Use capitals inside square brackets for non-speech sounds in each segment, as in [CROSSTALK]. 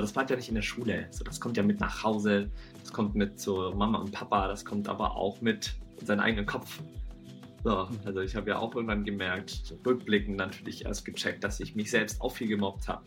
Das bleibt ja nicht in der Schule. So, das kommt ja mit nach Hause, das kommt mit zu Mama und Papa, das kommt aber auch mit in seinen eigenen Kopf. So, also ich habe ja auch irgendwann gemerkt, rückblickend natürlich erst gecheckt, dass ich mich selbst auch viel gemobbt habe.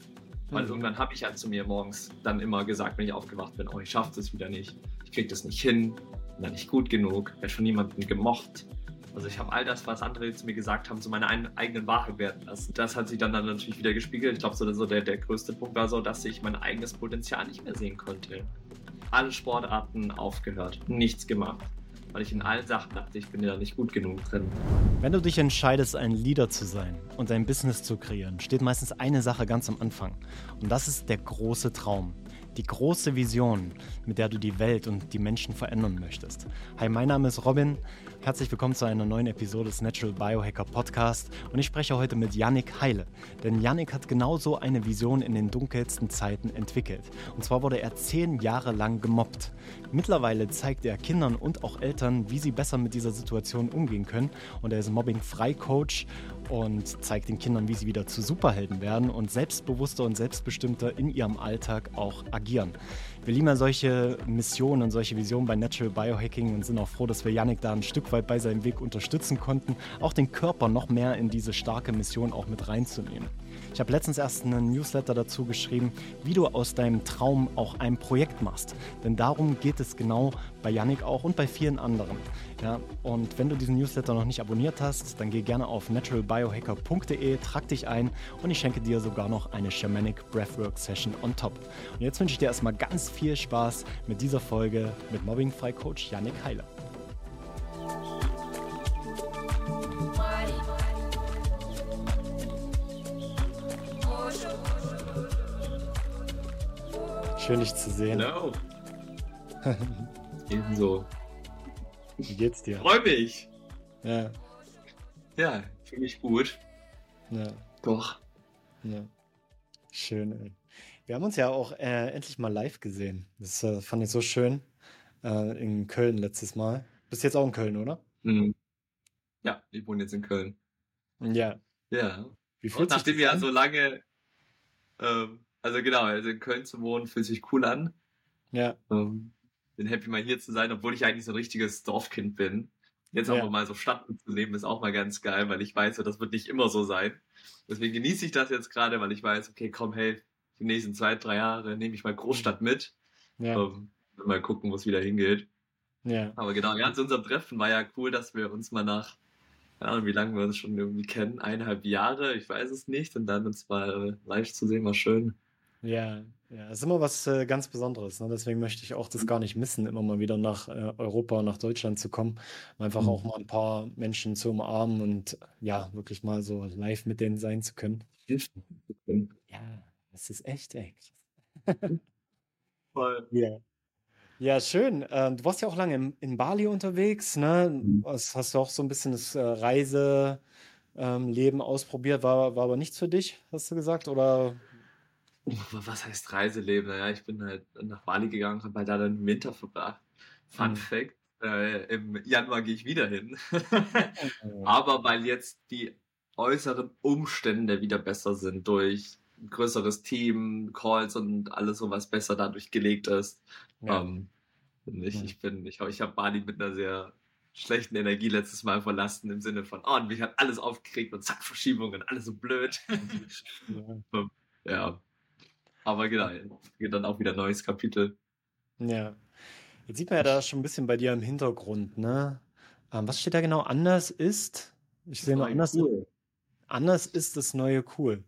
Weil mhm. irgendwann habe ich ja halt zu mir morgens dann immer gesagt, wenn ich aufgewacht bin, oh, ich schaffe das wieder nicht, ich kriege das nicht hin, bin da nicht gut genug, werde von niemandem gemocht. Also ich habe all das, was andere zu mir gesagt haben, zu meiner eigenen Wahrheit werden lassen. Das hat sich dann, dann natürlich wieder gespiegelt. Ich glaube, so, so der, der größte Punkt war so, dass ich mein eigenes Potenzial nicht mehr sehen konnte. Alle Sportarten aufgehört, nichts gemacht weil ich in allen Sachen dachte, ich bin ja nicht gut genug drin. Wenn du dich entscheidest, ein Leader zu sein und ein Business zu kreieren, steht meistens eine Sache ganz am Anfang. Und das ist der große Traum die große Vision, mit der du die Welt und die Menschen verändern möchtest. Hi, mein Name ist Robin. Herzlich willkommen zu einer neuen Episode des Natural Biohacker Podcast und ich spreche heute mit Yannick Heile. Denn Yannick hat genauso eine Vision in den dunkelsten Zeiten entwickelt. Und zwar wurde er zehn Jahre lang gemobbt. Mittlerweile zeigt er Kindern und auch Eltern, wie sie besser mit dieser Situation umgehen können. Und er ist Mobbing-Frei-Coach und zeigt den Kindern, wie sie wieder zu Superhelden werden und selbstbewusster und selbstbestimmter in ihrem Alltag auch agieren. Wir lieben ja solche Missionen und solche Visionen bei Natural Biohacking und sind auch froh, dass wir Yannick da ein Stück weit bei seinem Weg unterstützen konnten, auch den Körper noch mehr in diese starke Mission auch mit reinzunehmen. Ich habe letztens erst einen Newsletter dazu geschrieben, wie du aus deinem Traum auch ein Projekt machst. Denn darum geht es genau bei Yannick auch und bei vielen anderen. Ja, und wenn du diesen Newsletter noch nicht abonniert hast, dann geh gerne auf naturalbiohacker.de, trag dich ein und ich schenke dir sogar noch eine Shamanic Breathwork Session on top. Und jetzt wünsche ich dir erstmal ganz viel Spaß mit dieser Folge mit Mobbing-Frei-Coach Yannick Heiler. Schön, dich zu sehen. Hallo. [LAUGHS] Ebenso. Wie geht's dir? Freue mich. Ja. Ja, fühle mich gut. Ja. Doch. Ja. Schön, ey. Wir haben uns ja auch äh, endlich mal live gesehen. Das äh, fand ich so schön. Äh, in Köln letztes Mal. Bist jetzt auch in Köln, oder? Mhm. Ja, ich wohne jetzt in Köln. Ja. Ja. Wie fühlt Und nachdem wir ja so lange ähm, also genau, also in Köln zu wohnen fühlt sich cool an. Ja. Ähm, bin happy mal hier zu sein, obwohl ich eigentlich so ein richtiges Dorfkind bin. Jetzt auch ja. mal so Stadt zu leben ist auch mal ganz geil, weil ich weiß, das wird nicht immer so sein. Deswegen genieße ich das jetzt gerade, weil ich weiß, okay, komm, hey, die nächsten zwei, drei Jahre nehme ich mal Großstadt mit. Ja. Ähm, mal gucken, wo es wieder hingeht. Ja. Aber genau, ja, zu unserem Treffen war ja cool, dass wir uns mal nach, keine Ahnung, wie lange wir uns schon irgendwie kennen, eineinhalb Jahre, ich weiß es nicht, und dann uns mal live zu sehen, war schön. Ja, ja, ist immer was äh, ganz Besonderes. Ne? Deswegen möchte ich auch das gar nicht missen, immer mal wieder nach äh, Europa, nach Deutschland zu kommen, einfach auch mhm. mal ein paar Menschen zu umarmen und ja, wirklich mal so live mit denen sein zu können. Ja, das ist echt, echt. Voll. Ja. Ja, schön. Ähm, du warst ja auch lange in, in Bali unterwegs, ne? Mhm. Was, hast du auch so ein bisschen das äh, Reiseleben ähm, ausprobiert, war, war aber nichts für dich, hast du gesagt? Oder was heißt Reiseleben? Naja, ich bin halt nach Bali gegangen, habe halt da dann Winter verbracht. Fun mhm. Fact, äh, im Januar gehe ich wieder hin. [LAUGHS] Aber weil jetzt die äußeren Umstände wieder besser sind durch ein größeres Team, Calls und alles sowas besser dadurch gelegt ist. Ja. Ähm, ich, ich bin, ich, ich habe Bali mit einer sehr schlechten Energie letztes Mal verlassen, im Sinne von, oh, und mich hat alles aufgeregt und zack, Verschiebungen, alles so blöd. [LAUGHS] ja. ja. Aber genau, geht dann auch wieder ein neues Kapitel. Ja. Jetzt sieht man ja da schon ein bisschen bei dir im Hintergrund, ne? Ähm, was steht da genau? Anders ist? Ich sehe nur anders. Cool. Anders ist das neue cool.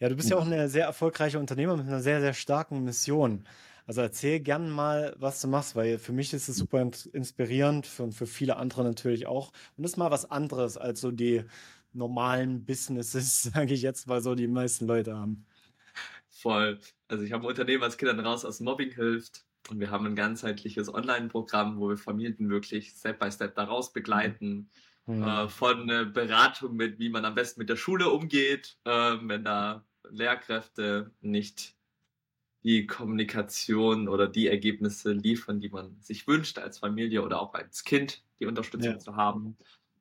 Ja, du bist ja auch eine sehr erfolgreiche Unternehmer mit einer sehr, sehr starken Mission. Also erzähl gern mal, was du machst, weil für mich ist es super inspirierend und für viele andere natürlich auch. Und das ist mal was anderes als so die normalen Businesses, [LAUGHS] sage ich jetzt, weil so die meisten Leute haben. Voll. Also ich habe ein Unternehmen, was Kindern raus aus Mobbing hilft. Und wir haben ein ganzheitliches Online-Programm, wo wir Familien wirklich Step by Step daraus begleiten. Mhm. Äh, von äh, Beratung mit, wie man am besten mit der Schule umgeht, äh, wenn da Lehrkräfte nicht die Kommunikation oder die Ergebnisse liefern, die man sich wünscht als Familie oder auch als Kind, die Unterstützung ja. zu haben,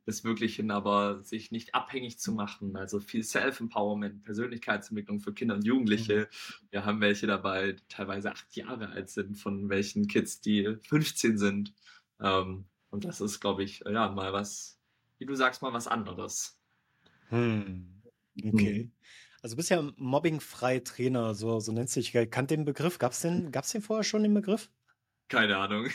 bis wirklich hin aber sich nicht abhängig zu machen. Also viel Self-Empowerment, Persönlichkeitsentwicklung für Kinder und Jugendliche. Mhm. Wir haben welche dabei, die teilweise acht Jahre alt sind, von welchen Kids, die 15 sind. Ähm, und das ist, glaube ich, ja, mal was, wie du sagst, mal was anderes. Hm. Okay. Hm. Also du bist ja mobbingfrei Trainer, so, so nennt sich. Kannt den Begriff? Gab es den, gab's den vorher schon, den Begriff? Keine Ahnung.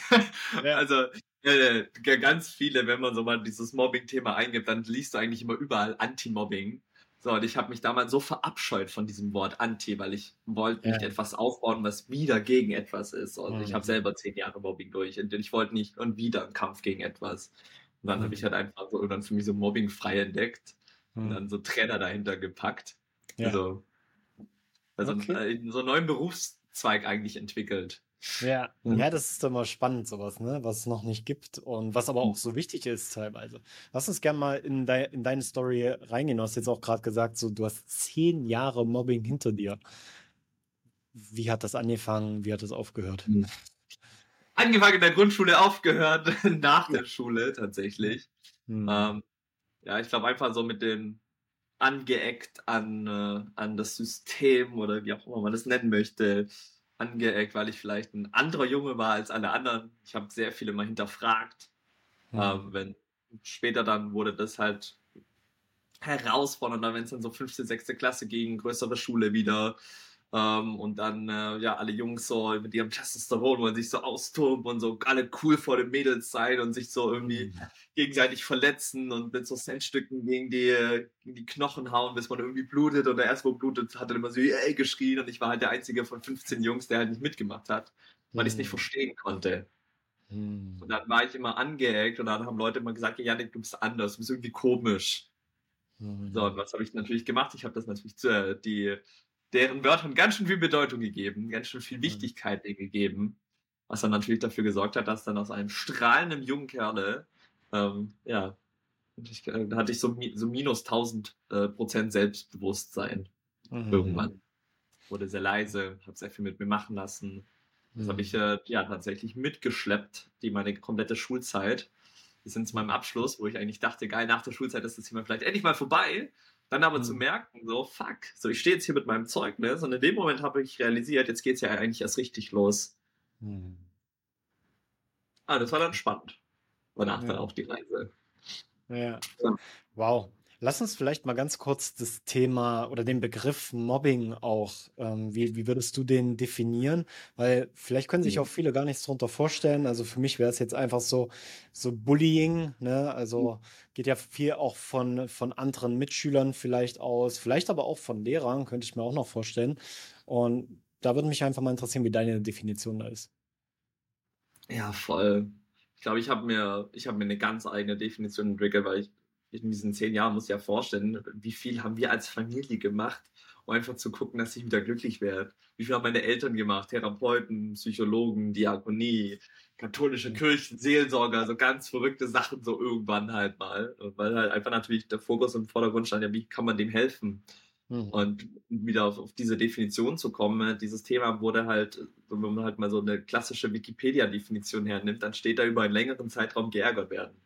Ja. [LAUGHS] Also ja, ganz viele, wenn man so mal dieses Mobbing-Thema eingibt, dann liest du eigentlich immer überall Anti-Mobbing. So, und ich habe mich damals so verabscheut von diesem Wort Anti, weil ich wollte nicht etwas aufbauen, was wieder gegen etwas ist. Und mhm. ich habe selber zehn Jahre Mobbing durch und ich wollte nicht und wieder einen Kampf gegen etwas. Und dann mhm. habe ich halt einfach so irgendwann für mich so Mobbing frei entdeckt mhm. und dann so Trainer dahinter gepackt. Ja. Also, also okay. so einen neuen Berufszweig eigentlich entwickelt. Ja, mhm. ja, das ist mal spannend, sowas, ne? Was es noch nicht gibt und was aber auch so wichtig ist teilweise. Lass uns gerne mal in, de in deine Story reingehen. Du hast jetzt auch gerade gesagt, so du hast zehn Jahre Mobbing hinter dir. Wie hat das angefangen? Wie hat das aufgehört? Mhm. Angefangen in der Grundschule, aufgehört [LAUGHS] nach der Schule tatsächlich. Mhm. Ähm, ja, ich glaube einfach so mit dem angeeckt an, äh, an das System oder wie auch immer man das nennen möchte angeeckt, weil ich vielleicht ein anderer Junge war als alle anderen. Ich habe sehr viele mal hinterfragt. Mhm. Ähm, wenn später dann wurde das halt herausfordernder, wenn es dann so fünfte, sechste Klasse ging, größere Schule wieder. Ähm, und dann, äh, ja, alle Jungs so mit ihrem Testosteron wollen sich so austoben und so alle cool vor den Mädels sein und sich so irgendwie mhm. gegenseitig verletzen und mit so Centstücken gegen die, gegen die Knochen hauen, bis man irgendwie blutet. Und der erste, wo blutet, hat dann immer so, ey, geschrien. Und ich war halt der einzige von 15 Jungs, der halt nicht mitgemacht hat, weil mhm. ich es nicht verstehen konnte. Mhm. Und dann war ich immer angeeckt und dann haben Leute immer gesagt, ja, du bist anders, du bist irgendwie komisch. Mhm. So, und was habe ich natürlich gemacht? Ich habe das natürlich zu, äh, die deren Wörtern ganz schön viel Bedeutung gegeben, ganz schön viel mhm. Wichtigkeit gegeben, was dann natürlich dafür gesorgt hat, dass dann aus einem strahlenden jungen Kerle, ähm, ja, ich, äh, da hatte ich so, so minus 1000 äh, Prozent Selbstbewusstsein mhm. irgendwann. Wurde sehr leise, habe sehr viel mit mir machen lassen. Das mhm. habe ich äh, ja tatsächlich mitgeschleppt, die meine komplette Schulzeit. Bis hin zu meinem Abschluss, wo ich eigentlich dachte, geil, nach der Schulzeit ist das Thema vielleicht endlich mal vorbei. Dann aber mhm. zu merken, so, fuck, so ich stehe jetzt hier mit meinem Zeugnis und in dem Moment habe ich realisiert, jetzt geht es ja eigentlich erst richtig los. Mhm. Ah, das war dann spannend. Danach ja. dann auch die Reise. Ja. ja. Wow. Lass uns vielleicht mal ganz kurz das Thema oder den Begriff Mobbing auch, ähm, wie, wie würdest du den definieren? Weil vielleicht können sich mhm. auch viele gar nichts darunter vorstellen. Also für mich wäre es jetzt einfach so, so Bullying, ne? Also mhm. geht ja viel auch von, von anderen Mitschülern vielleicht aus, vielleicht aber auch von Lehrern, könnte ich mir auch noch vorstellen. Und da würde mich einfach mal interessieren, wie deine Definition da ist. Ja, voll. Ich glaube, ich habe mir, ich habe mir eine ganz eigene Definition entwickelt, weil ich in diesen zehn Jahren muss ich ja vorstellen, wie viel haben wir als Familie gemacht, um einfach zu gucken, dass ich wieder glücklich werde. Wie viel haben meine Eltern gemacht? Therapeuten, Psychologen, Diakonie, katholische Kirchen, Seelsorger, so ganz verrückte Sachen so irgendwann halt mal. Weil halt einfach natürlich der Fokus im Vordergrund stand, ja, wie kann man dem helfen? Mhm. Und wieder auf, auf, diese Definition zu kommen, dieses Thema wurde halt, wenn man halt mal so eine klassische Wikipedia-Definition hernimmt, dann steht da über einen längeren Zeitraum geärgert werden.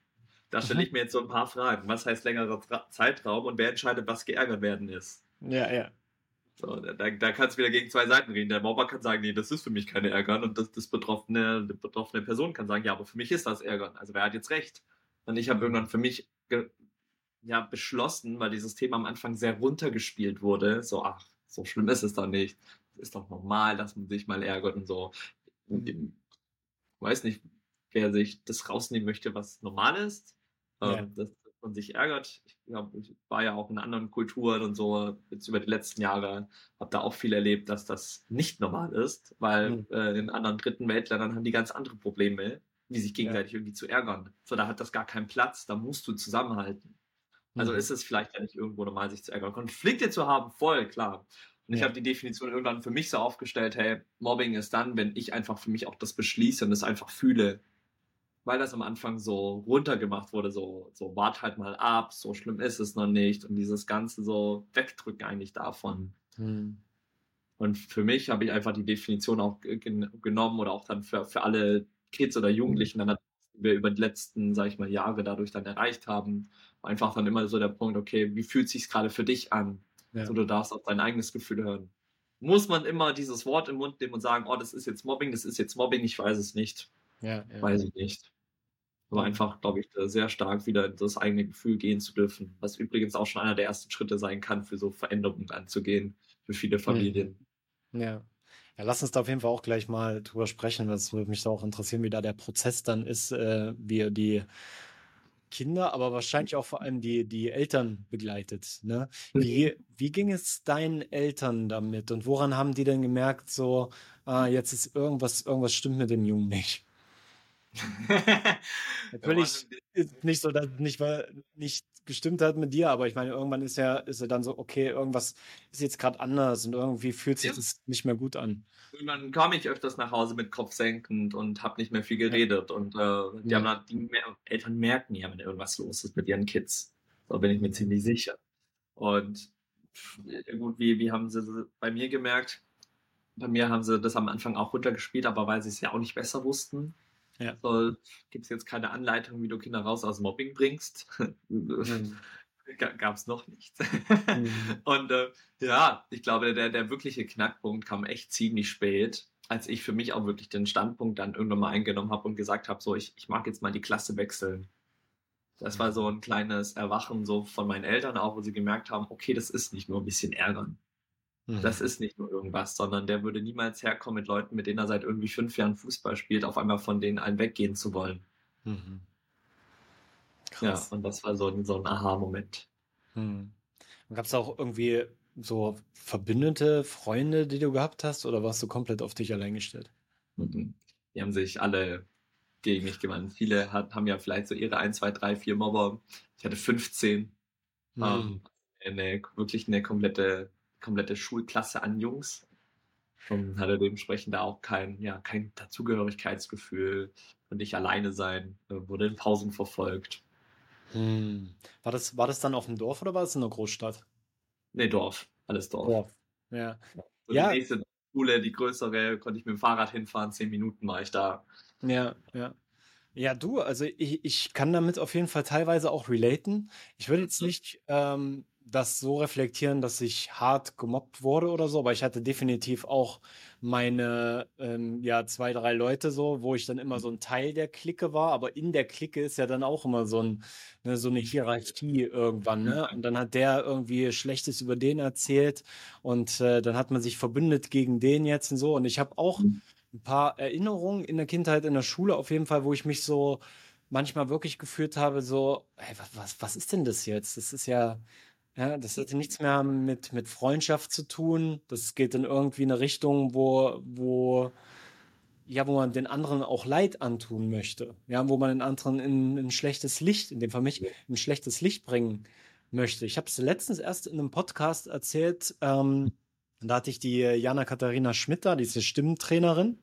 Da stelle ich mir jetzt so ein paar Fragen. Was heißt längerer Zeitraum und wer entscheidet, was geärgert werden ist? Ja, ja. So, da, da kannst du wieder gegen zwei Seiten reden. Der Mobber kann sagen, nee, das ist für mich keine Ärgern und das, das betroffene, die betroffene Person kann sagen, ja, aber für mich ist das Ärgern. Also wer hat jetzt recht? Und ich habe irgendwann für mich ja, beschlossen, weil dieses Thema am Anfang sehr runtergespielt wurde, so, ach, so schlimm ist es doch nicht. Es ist doch normal, dass man sich mal ärgert und so. Ich weiß nicht, wer sich das rausnehmen möchte, was normal ist. Ja. Ähm, dass, dass, man sich ärgert. Ich, glaub, ich war ja auch in anderen Kulturen und so jetzt über die letzten Jahre, habe da auch viel erlebt, dass das nicht normal ist, weil mhm. äh, in anderen dritten Weltländern haben die ganz andere Probleme, wie sich gegenseitig ja. irgendwie zu ärgern. So, da hat das gar keinen Platz, da musst du zusammenhalten. Also mhm. ist es vielleicht ja nicht irgendwo normal, sich zu ärgern. Konflikte zu haben, voll klar. Und ja. ich habe die Definition irgendwann für mich so aufgestellt, hey, Mobbing ist dann, wenn ich einfach für mich auch das beschließe und es einfach fühle, weil das am Anfang so runtergemacht wurde, so, so wart halt mal ab, so schlimm ist es noch nicht und dieses Ganze so wegdrücken eigentlich davon. Hm. Und für mich habe ich einfach die Definition auch gen genommen oder auch dann für, für alle Kids oder Jugendlichen dann wir über die letzten, sag ich mal, Jahre dadurch dann erreicht haben. Einfach dann immer so der Punkt, okay, wie fühlt sich gerade für dich an? Ja. So, du darfst auf dein eigenes Gefühl hören. Muss man immer dieses Wort im Mund nehmen und sagen, oh, das ist jetzt Mobbing, das ist jetzt Mobbing, ich weiß es nicht. Ja, ja. Weiß ich nicht. Aber einfach, glaube ich, sehr stark wieder in das eigene Gefühl gehen zu dürfen. Was übrigens auch schon einer der ersten Schritte sein kann, für so Veränderungen anzugehen, für viele Familien. Ja. Ja, lass uns da auf jeden Fall auch gleich mal drüber sprechen. Das würde mich da auch interessieren, wie da der Prozess dann ist, äh, wie ihr die Kinder, aber wahrscheinlich auch vor allem die, die Eltern begleitet. Ne? Wie, wie ging es deinen Eltern damit und woran haben die denn gemerkt, so, ah, jetzt ist irgendwas, irgendwas stimmt mit dem Jungen nicht? [LAUGHS] Natürlich ist nicht so, dass es nicht, nicht gestimmt hat mit dir, aber ich meine, irgendwann ist ja, ist er dann so, okay, irgendwas ist jetzt gerade anders und irgendwie fühlt sich ja. das nicht mehr gut an. Irgendwann kam ich öfters nach Hause mit Kopf senkend und habe nicht mehr viel geredet. Ja. Und äh, die, ja. haben die Eltern merken ja, wenn irgendwas los ist mit ihren Kids. Da bin ich mir ziemlich sicher. Und gut, wie, wie haben sie bei mir gemerkt? Bei mir haben sie das am Anfang auch runtergespielt, aber weil sie es ja auch nicht besser wussten. Ja. So, gibt es jetzt keine Anleitung, wie du Kinder raus aus Mobbing bringst? Mhm. [LAUGHS] Gab es noch nichts. Mhm. [LAUGHS] Und äh, ja, ich glaube, der, der wirkliche Knackpunkt kam echt ziemlich spät, als ich für mich auch wirklich den Standpunkt dann irgendwann mal eingenommen habe und gesagt habe, so, ich, ich mag jetzt mal die Klasse wechseln. Das war so ein kleines Erwachen so von meinen Eltern auch, wo sie gemerkt haben, okay, das ist nicht nur ein bisschen ärgern. Mhm. Das ist nicht nur irgendwas, sondern der würde niemals herkommen mit Leuten, mit denen er seit irgendwie fünf Jahren Fußball spielt, auf einmal von denen einen weggehen zu wollen. Mhm. Ja, und das war so ein, so ein Aha-Moment. Mhm. Gab es auch irgendwie so verbündete Freunde, die du gehabt hast, oder warst du komplett auf dich allein gestellt? Mhm. Die haben sich alle gegen mich gewandt. Viele hat, haben ja vielleicht so ihre 1, 2, 3, 4 Mobber. Ich hatte 15. Mhm. Ähm, eine, wirklich eine komplette komplette Schulklasse an Jungs und hatte dementsprechend da auch kein, ja, kein Dazugehörigkeitsgefühl und nicht alleine sein, wurde in Pausen verfolgt. Hm. War, das, war das dann auf dem Dorf oder war das in der Großstadt? Nee, Dorf. Alles Dorf. Dorf. Ja. So ja. Die nächste Schule, die größere, konnte ich mit dem Fahrrad hinfahren, zehn Minuten war ich da. Ja, ja. Ja, du, also ich, ich kann damit auf jeden Fall teilweise auch relaten. Ich würde jetzt nicht ähm, das so reflektieren, dass ich hart gemobbt wurde oder so, aber ich hatte definitiv auch meine ähm, ja zwei drei Leute so, wo ich dann immer so ein Teil der Clique war, aber in der Clique ist ja dann auch immer so ein ne, so eine Hierarchie irgendwann, ne? Und dann hat der irgendwie Schlechtes über den erzählt und äh, dann hat man sich verbündet gegen den jetzt und so und ich habe auch mhm. ein paar Erinnerungen in der Kindheit in der Schule auf jeden Fall, wo ich mich so manchmal wirklich gefühlt habe, so, hey, was, was ist denn das jetzt? Das ist ja, ja, das hat nichts mehr mit, mit Freundschaft zu tun. Das geht in irgendwie eine Richtung, wo, wo, ja, wo man den anderen auch Leid antun möchte. Ja, wo man den anderen in, in ein schlechtes Licht, in dem Fall mich, in ein schlechtes Licht bringen möchte. Ich habe es letztens erst in einem Podcast erzählt. Ähm, da hatte ich die Jana Katharina Schmitter, diese Stimmentrainerin.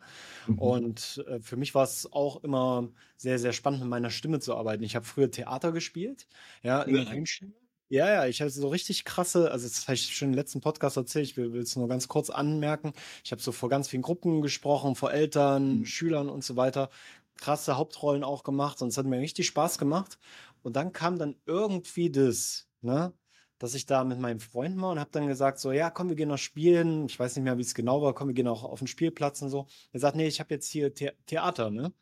Mhm. Und äh, für mich war es auch immer sehr, sehr spannend, mit meiner Stimme zu arbeiten. Ich habe früher Theater gespielt, ja, in der Einstimme. Ja, ja, ich hatte so richtig krasse, also das habe ich schon im letzten Podcast erzählt, ich will es nur ganz kurz anmerken. Ich habe so vor ganz vielen Gruppen gesprochen, vor Eltern, mhm. Schülern und so weiter. Krasse Hauptrollen auch gemacht und es hat mir richtig Spaß gemacht. Und dann kam dann irgendwie das, ne, dass ich da mit meinem Freund war und habe dann gesagt so, ja, komm, wir gehen noch spielen. Ich weiß nicht mehr, wie es genau war, komm, wir gehen auch auf den Spielplatz und so. Er sagt, nee, ich habe jetzt hier The Theater, ne?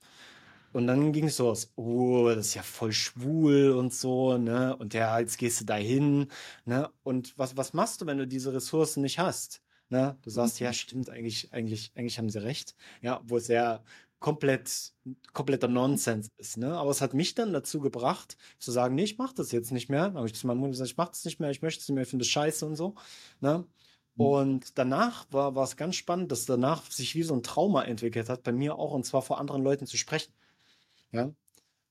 Und dann ging es so aus, oh, das ist ja voll schwul und so, ne? Und ja, jetzt gehst du da hin, ne? Und was, was machst du, wenn du diese Ressourcen nicht hast? Ne? Du sagst, ja, mhm. stimmt, eigentlich, eigentlich, eigentlich haben sie recht. Ja, wo es ja komplett, kompletter Nonsens ist, ne? Aber es hat mich dann dazu gebracht, zu sagen, nee, ich mach das jetzt nicht mehr. Habe ich zu meinem Mutter gesagt, ich mach das nicht mehr, ich möchte es nicht mehr, ich finde das scheiße und so, ne? Mhm. Und danach war, war es ganz spannend, dass danach sich wie so ein Trauma entwickelt hat, bei mir auch, und zwar vor anderen Leuten zu sprechen. Ja.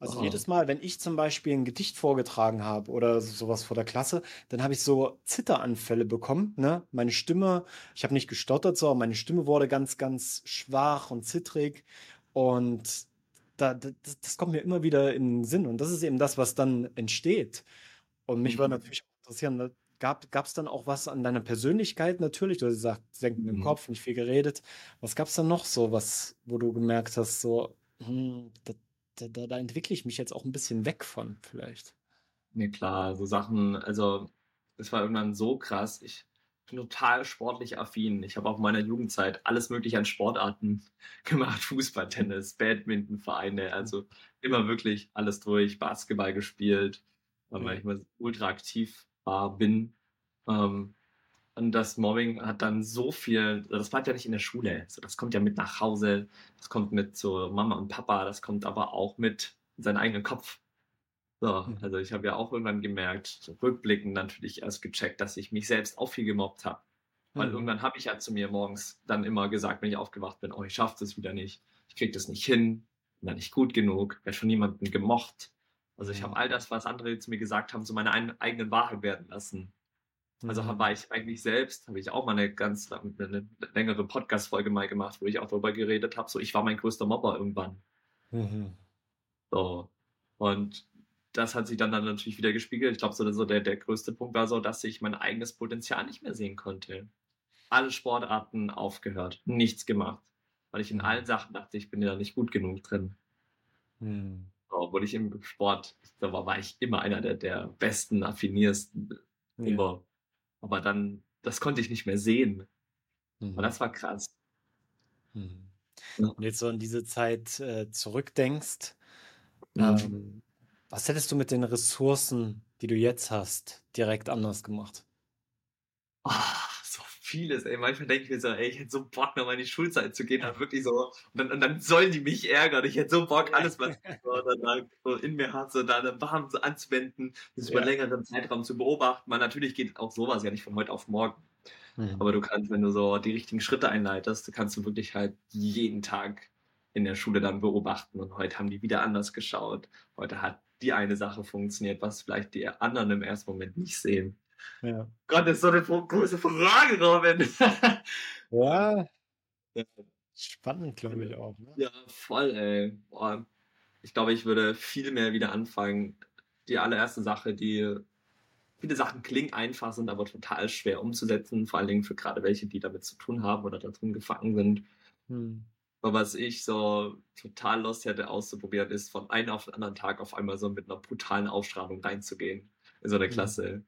Also oh. jedes Mal, wenn ich zum Beispiel ein Gedicht vorgetragen habe oder sowas vor der Klasse, dann habe ich so Zitteranfälle bekommen. Ne? Meine Stimme, ich habe nicht gestottert, sondern meine Stimme wurde ganz, ganz schwach und zittrig. Und da, das, das, kommt mir immer wieder in den Sinn. Und das ist eben das, was dann entsteht. Und mich mhm. würde natürlich interessieren, ne, gab es dann auch was an deiner Persönlichkeit natürlich? Du hast gesagt, senken im mhm. Kopf, nicht viel geredet. Was gab es dann noch so, was, wo du gemerkt hast, so, hm, das, da, da, da entwickle ich mich jetzt auch ein bisschen weg von, vielleicht. Nee, klar, so Sachen, also es war irgendwann so krass. Ich bin total sportlich affin. Ich habe auch in meiner Jugendzeit alles mögliche an Sportarten [LAUGHS] gemacht. Fußball, Tennis, Badminton, Vereine, also immer wirklich alles durch, Basketball gespielt, weil ich immer ultra aktiv war, bin. Ähm, und das Mobbing hat dann so viel, das bleibt ja nicht in der Schule. So, das kommt ja mit nach Hause, das kommt mit zu Mama und Papa, das kommt aber auch mit in seinen eigenen Kopf. So, Mhm. also ich habe ja auch irgendwann gemerkt, so rückblickend natürlich erst gecheckt, dass ich mich selbst auch viel gemobbt habe. Weil Mhm. irgendwann habe ich ja zu mir morgens dann immer gesagt, wenn ich aufgewacht bin, oh, ich schaffe das wieder nicht, ich kriege das nicht hin, bin da nicht gut genug, werde von niemandem gemocht. Also ich Mhm. habe all das, was andere zu mir gesagt haben, zu meiner ein- eigenen Wahrheit werden lassen. Also Mhm. war ich eigentlich selbst, habe ich auch mal eine ganz eine längere Podcast-Folge mal gemacht, wo ich auch darüber geredet habe, so ich war mein größter Mobber irgendwann. Mhm. So. Und das hat sich dann, dann natürlich wieder gespiegelt. Ich glaube, so, so der, der größte Punkt war so, dass ich mein eigenes Potenzial nicht mehr sehen konnte. Alle Sportarten aufgehört, nichts gemacht. Weil ich in Mhm. allen Sachen dachte, ich bin ja nicht gut genug drin. Mhm. So, obwohl ich im Sport, da war, war ich immer einer der, der besten, affiniersten, Ja. immer. Aber dann, das konnte ich nicht mehr sehen. Mhm. Und das war krass. Mhm. Ja. Und jetzt so an diese Zeit äh, zurückdenkst, Mhm. ähm, was hättest du mit den Ressourcen, die du jetzt hast, direkt anders gemacht? So vieles, ey. Manchmal denke ich mir so, ey, ich hätte so Bock, nochmal in die Schulzeit zu gehen, dann wirklich so, und dann, und dann sollen die mich ärgern. Ich hätte so Bock, alles, was [LAUGHS] ich so, in mir habe, so da dann warm so anzuwenden, das über Ja. einen längeren Zeitraum zu beobachten. Weil natürlich geht auch sowas ja nicht von heute auf morgen. Mhm. Aber du kannst, wenn du so die richtigen Schritte einleitest, du kannst du wirklich halt jeden Tag in der Schule dann beobachten. Und heute haben die wieder anders geschaut. Heute hat die eine Sache funktioniert, was vielleicht die anderen im ersten Moment nicht sehen. Ja. Gott, das ist so eine große Frage, Robin. [LAUGHS] Ja, Ja. spannend, glaube ich auch. Ne? Ja, voll, ey. Boah. Ich glaube, ich würde viel mehr wieder anfangen. Die allererste Sache, die viele Sachen klingen einfach, sind aber total schwer umzusetzen, vor allen Dingen für gerade welche, die damit zu tun haben oder da drin gefangen sind. Mhm. Aber was ich so total Lust hätte auszuprobieren, ist von einem auf den anderen Tag auf einmal so mit einer brutalen Ausstrahlung reinzugehen in so eine Mhm. Klasse.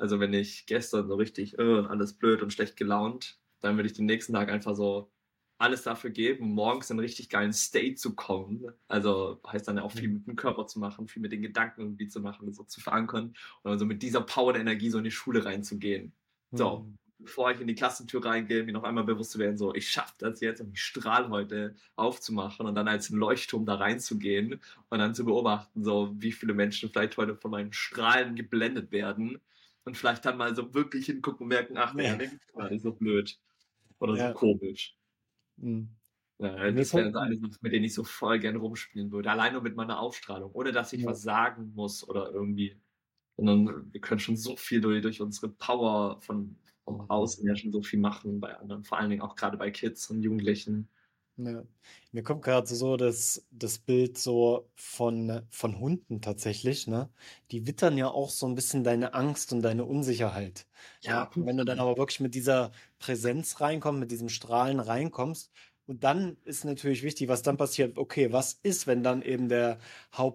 Also wenn ich gestern so richtig äh, und alles blöd und schlecht gelaunt, dann würde ich den nächsten Tag einfach so alles dafür geben, morgens in einen richtig geilen State zu kommen. Also heißt dann auch viel mit dem Körper zu machen, viel mit den Gedanken irgendwie zu machen, so zu verankern und dann so mit dieser Power der Energie so in die Schule reinzugehen. So, Mhm. bevor ich in die Klassentür reingehe, mir noch einmal bewusst zu werden, so, ich schaffe das jetzt und ich strahle heute aufzumachen und dann als ein Leuchtturm da reinzugehen und dann zu beobachten, so, wie viele Menschen vielleicht heute von meinen Strahlen geblendet werden und vielleicht dann mal so wirklich hingucken und merken, ach, Ja. der Link ist so blöd oder Ja. so komisch. Mhm. Ja, das wäre Sache, mit denen ich so voll gern rumspielen würde. Allein nur mit meiner Ausstrahlung, ohne dass ich Ja. was sagen muss oder irgendwie. Sondern wir können schon so viel durch, durch unsere Power von, vom Mhm. Außen ja schon so viel machen bei anderen, vor allen Dingen auch gerade bei Kids und Jugendlichen. Ja. Mir kommt gerade so das, das Bild so von, von Hunden tatsächlich, ne? Die wittern ja auch so ein bisschen deine Angst und deine Unsicherheit. Ja, und wenn du dann aber wirklich mit dieser Präsenz reinkommst, mit diesem Strahlen reinkommst, und dann ist natürlich wichtig, was dann passiert. Okay, was ist, wenn dann eben der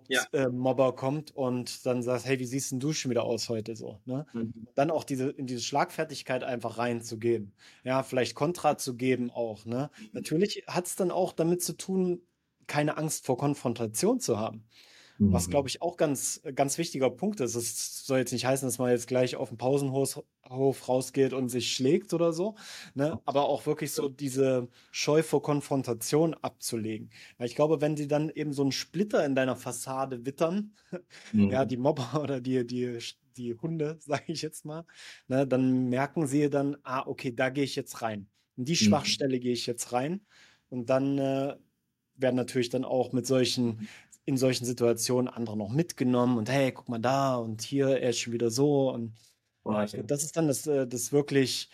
Ja. Hauptmobber kommt und dann sagt, hey, wie siehst denn du schon wieder aus heute so, ne? Mhm. dann auch diese, in diese Schlagfertigkeit einfach reinzugehen. Ja, vielleicht Kontra zu geben auch, ne? Natürlich hat es dann auch damit zu tun, keine Angst vor Konfrontation zu haben. Was, glaube ich, auch ganz, ganz wichtiger Punkt ist. Es soll jetzt nicht heißen, dass man jetzt gleich auf den Pausenhof Hof rausgeht und sich schlägt oder so, ne? Aber auch wirklich so diese Scheu vor Konfrontation abzulegen. Weil ich glaube, wenn sie dann eben so einen Splitter in deiner Fassade wittern, [LAUGHS] Mhm. ja, die Mobber [LAUGHS] oder die, die, die Hunde, [LAUGHS] sage ich jetzt mal, ne, dann merken sie dann, ah, okay, da gehe ich jetzt rein. In die Mhm. Schwachstelle gehe ich jetzt rein. Und dann äh, werden natürlich dann auch mit solchen, in solchen Situationen andere noch mitgenommen und hey, guck mal da und hier, er ist schon wieder so. Und Boah, glaub, das ist dann das, äh, das wirklich,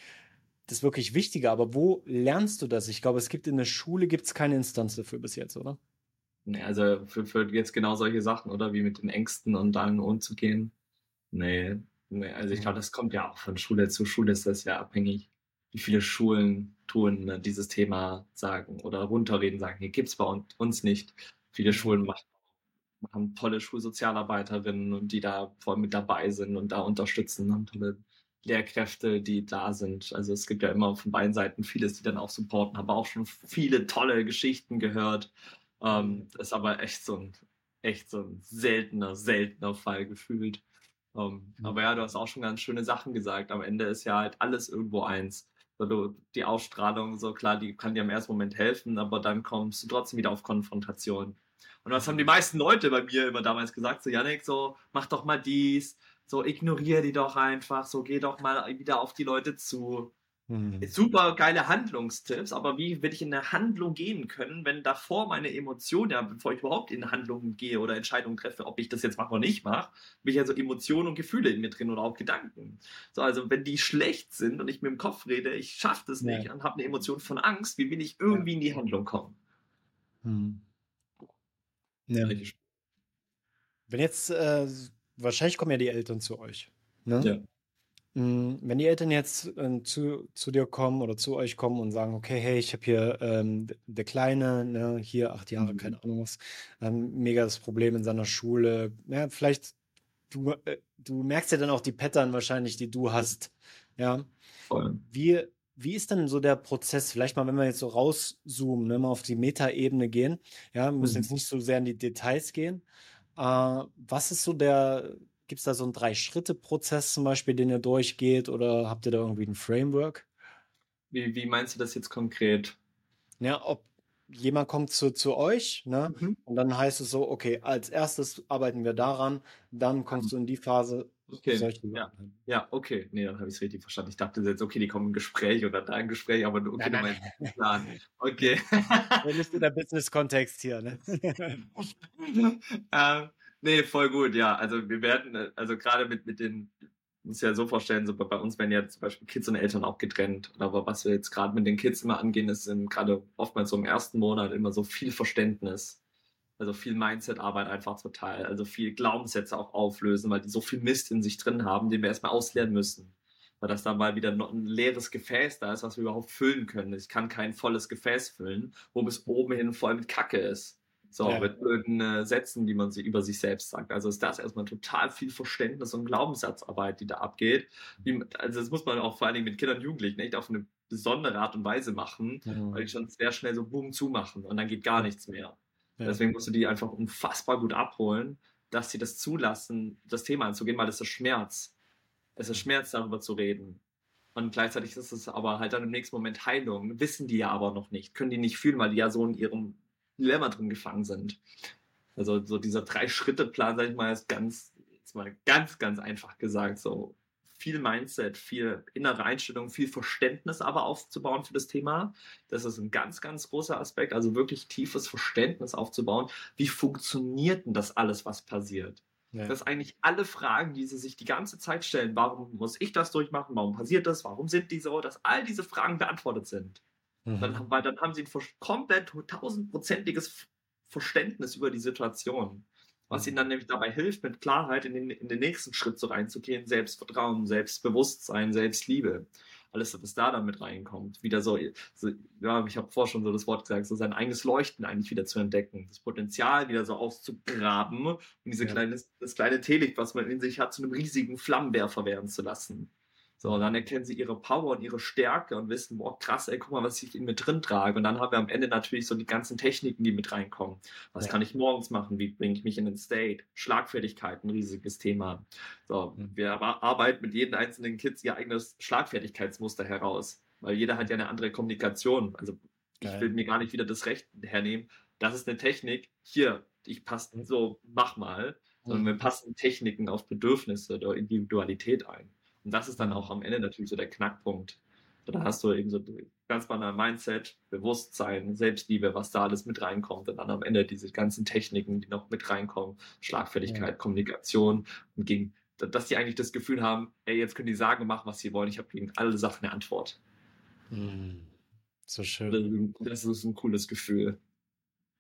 das wirklich Wichtige. Aber wo lernst du das? Ich glaube, es gibt in der Schule gibt's keine Instanz dafür bis jetzt, oder? Nee, also für, für jetzt genau solche Sachen, oder? Wie mit den Ängsten und dann umzugehen. Nee, nee, also ich glaube, das kommt ja auch von Schule zu Schule, ist das ja abhängig, wie viele Schulen tun ne, dieses Thema sagen oder runterreden, sagen, hier gibt's bei un- uns nicht. Viele. Schulen machen haben tolle Schulsozialarbeiterinnen und die da voll mit dabei sind und da unterstützen, haben tolle Lehrkräfte, die da sind. Also es gibt ja immer von beiden Seiten vieles, die dann auch supporten, habe auch schon viele tolle Geschichten gehört. Ähm, ist aber echt so ein, echt so ein seltener, seltener Fall gefühlt. Ähm, mhm. Aber ja, du hast auch schon ganz schöne Sachen gesagt. Am Ende ist ja halt alles irgendwo eins. Also die Ausstrahlung, so klar, die kann dir im ersten Moment helfen, aber dann kommst du trotzdem wieder auf Konfrontation. Und was haben die meisten Leute bei mir immer damals gesagt? So, Janik, so, mach doch mal dies, so, ignoriere die doch einfach, so, geh doch mal wieder auf die Leute zu. Mhm. Super geile Handlungstipps, aber wie will ich in eine Handlung gehen können, wenn davor meine Emotionen, ja, bevor ich überhaupt in Handlungen gehe oder Entscheidungen treffe, ob ich das jetzt mache oder nicht mache, habe ich ja so Emotionen und Gefühle in mir drin oder auch Gedanken. So, also wenn die schlecht sind und ich mir im Kopf rede, ich schaffe das nicht ja. und habe eine Emotion von Angst, wie will ich irgendwie ja. in die Handlung kommen? Hm. Ja. Wenn jetzt, äh, wahrscheinlich kommen ja die Eltern zu euch. Ne? Ja. Hm, wenn die Eltern jetzt äh, zu, zu dir kommen oder zu euch kommen und sagen, okay, hey, ich habe hier ähm, der Kleine, ne, hier acht Jahre, mhm. keine Ahnung was, ähm, mega das Problem in seiner Schule. Ja, vielleicht, du, äh, du merkst ja dann auch die Pattern wahrscheinlich, die du hast. Ja. Voll. Wie, wie ist denn so der Prozess? Vielleicht mal, wenn wir jetzt so rauszoomen, ne, mal auf die Metaebene gehen. Ja, wir müssen mhm. jetzt nicht so sehr in die Details gehen. Äh, was ist so der, Gibt es da so einen Drei-Schritte-Prozess zum Beispiel, den ihr durchgeht oder habt ihr da irgendwie ein Framework? Wie, wie meinst du das jetzt konkret? Ja, ob jemand kommt zu, zu euch ne? Mhm. und dann heißt es so, okay, als erstes arbeiten wir daran, dann kommst mhm. du in die Phase. Okay. Ja. ja, okay. Nee, dann habe ich es richtig verstanden. Ich dachte jetzt, okay, die kommen im Gespräch oder da ein Gespräch, aber okay, nein, nein. Plan. Okay. [LAUGHS] Wir nicht in der Business-Kontext hier, ne? [LAUGHS] ähm, Nee, voll gut, ja. Also wir werden, äh, also gerade mit, mit den, muss ja so vorstellen, so bei uns werden ja zum Beispiel Kids und Eltern auch getrennt. Aber was wir jetzt gerade mit den Kids immer angehen, ist gerade oftmals so im ersten Monat immer so viel Verständnis. Also viel Mindset-Arbeit einfach total. Also viel Glaubenssätze auch auflösen, weil die so viel Mist in sich drin haben, den wir erstmal ausleeren müssen. Weil das dann mal wieder ein leeres Gefäß da ist, was wir überhaupt füllen können. Ich kann kein volles Gefäß füllen, wo bis oben hin voll mit Kacke ist. So, ja. mit blöden äh, Sätzen, die man sich über sich selbst sagt. Also ist das erstmal total viel Verständnis und Glaubenssatzarbeit, die da abgeht. Wie, also das muss man auch vor allen Dingen mit Kindern und Jugendlichen echt auf eine besondere Art und Weise machen, mhm. weil die schon sehr schnell so boom zumachen und dann geht gar nichts mehr. Ja. Deswegen musst du die einfach unfassbar gut abholen, dass sie das zulassen, das Thema anzugehen, weil es ist Schmerz. Es ist Schmerz, darüber zu reden. Und gleichzeitig ist es aber halt dann im nächsten Moment Heilung. Wissen die ja aber noch nicht, können die nicht fühlen, weil die ja so in ihrem Dilemma drin gefangen sind. Also so dieser Drei-Schritte-Plan, sag ich mal, ist ganz, jetzt mal ganz, ganz einfach gesagt, so viel Mindset, viel innere Einstellung, viel Verständnis aber aufzubauen für das Thema. Das ist ein ganz, ganz großer Aspekt. Also wirklich tiefes Verständnis aufzubauen. Wie funktioniert denn das alles, was passiert? Ja. Das eigentlich alle Fragen, die sie sich die ganze Zeit stellen. Warum muss ich das durchmachen? Warum passiert das? Warum sind die so? Dass all diese Fragen beantwortet sind. Mhm. Dann, weil dann haben sie ein komplett tausendprozentiges Verständnis über die Situation. Was ihnen dann nämlich dabei hilft, mit Klarheit in den, in den nächsten Schritt so reinzugehen, Selbstvertrauen, Selbstbewusstsein, Selbstliebe. Alles, was da dann mit reinkommt. Wieder so, so ja, ich habe vorher schon so das Wort gesagt, so sein eigenes Leuchten eigentlich wieder zu entdecken. Das Potenzial wieder so auszugraben und diese ja. kleine, das kleine Teelicht, was man in sich hat, zu einem riesigen Flammenwerfer werden zu lassen. So, dann erkennen sie ihre Power und ihre Stärke und wissen, boah, krass, ey, guck mal, was ich in mir drin trage. Und dann haben wir am Ende natürlich so die ganzen Techniken, die mit reinkommen. Was ja. kann ich morgens machen? Wie bringe ich mich in den State? Schlagfertigkeit, ein riesiges Thema. So, mhm. wir arbeiten mit jedem einzelnen Kids ihr eigenes Schlagfertigkeitsmuster heraus. Weil jeder hat ja eine andere Kommunikation. Also, Geil. ich will mir gar nicht wieder das Recht hernehmen. Das ist eine Technik. Hier, ich passe mhm. so, mach mal. Sondern mhm. wir passen Techniken auf Bedürfnisse oder Individualität ein. Und das ist dann auch am Ende natürlich so der Knackpunkt. Da hast du eben so ganz banal Mindset, Bewusstsein, Selbstliebe, was da alles mit reinkommt. Und dann am Ende diese ganzen Techniken, die noch mit reinkommen, Schlagfertigkeit, ja. Kommunikation und gegen, dass die eigentlich das Gefühl haben, ey, jetzt können die sagen und machen, was sie wollen. Ich habe gegen alle Sachen eine Antwort. Mm, so schön. Das ist ein cooles Gefühl.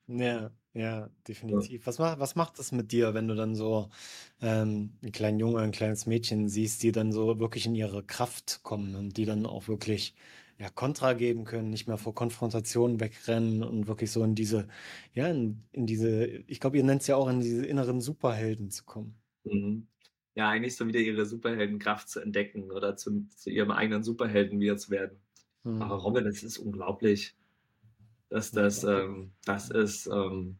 Ja, ja, definitiv. Was macht, was macht das mit dir, wenn du dann so ähm, einen kleinen Junge, ein kleines Mädchen siehst, die dann so wirklich in ihre Kraft kommen und die dann auch wirklich ja, Kontra geben können, nicht mehr vor Konfrontationen wegrennen und wirklich so in diese, ja, in, in diese, ich glaube, ihr nennt es ja auch in diese inneren Superhelden zu kommen. Mhm. Ja, eigentlich so wieder ihre Superheldenkraft zu entdecken oder zu, zu ihrem eigenen Superhelden wieder zu werden. Mhm. Aber Robin, das ist unglaublich. Dass das, ähm, das ist, ähm,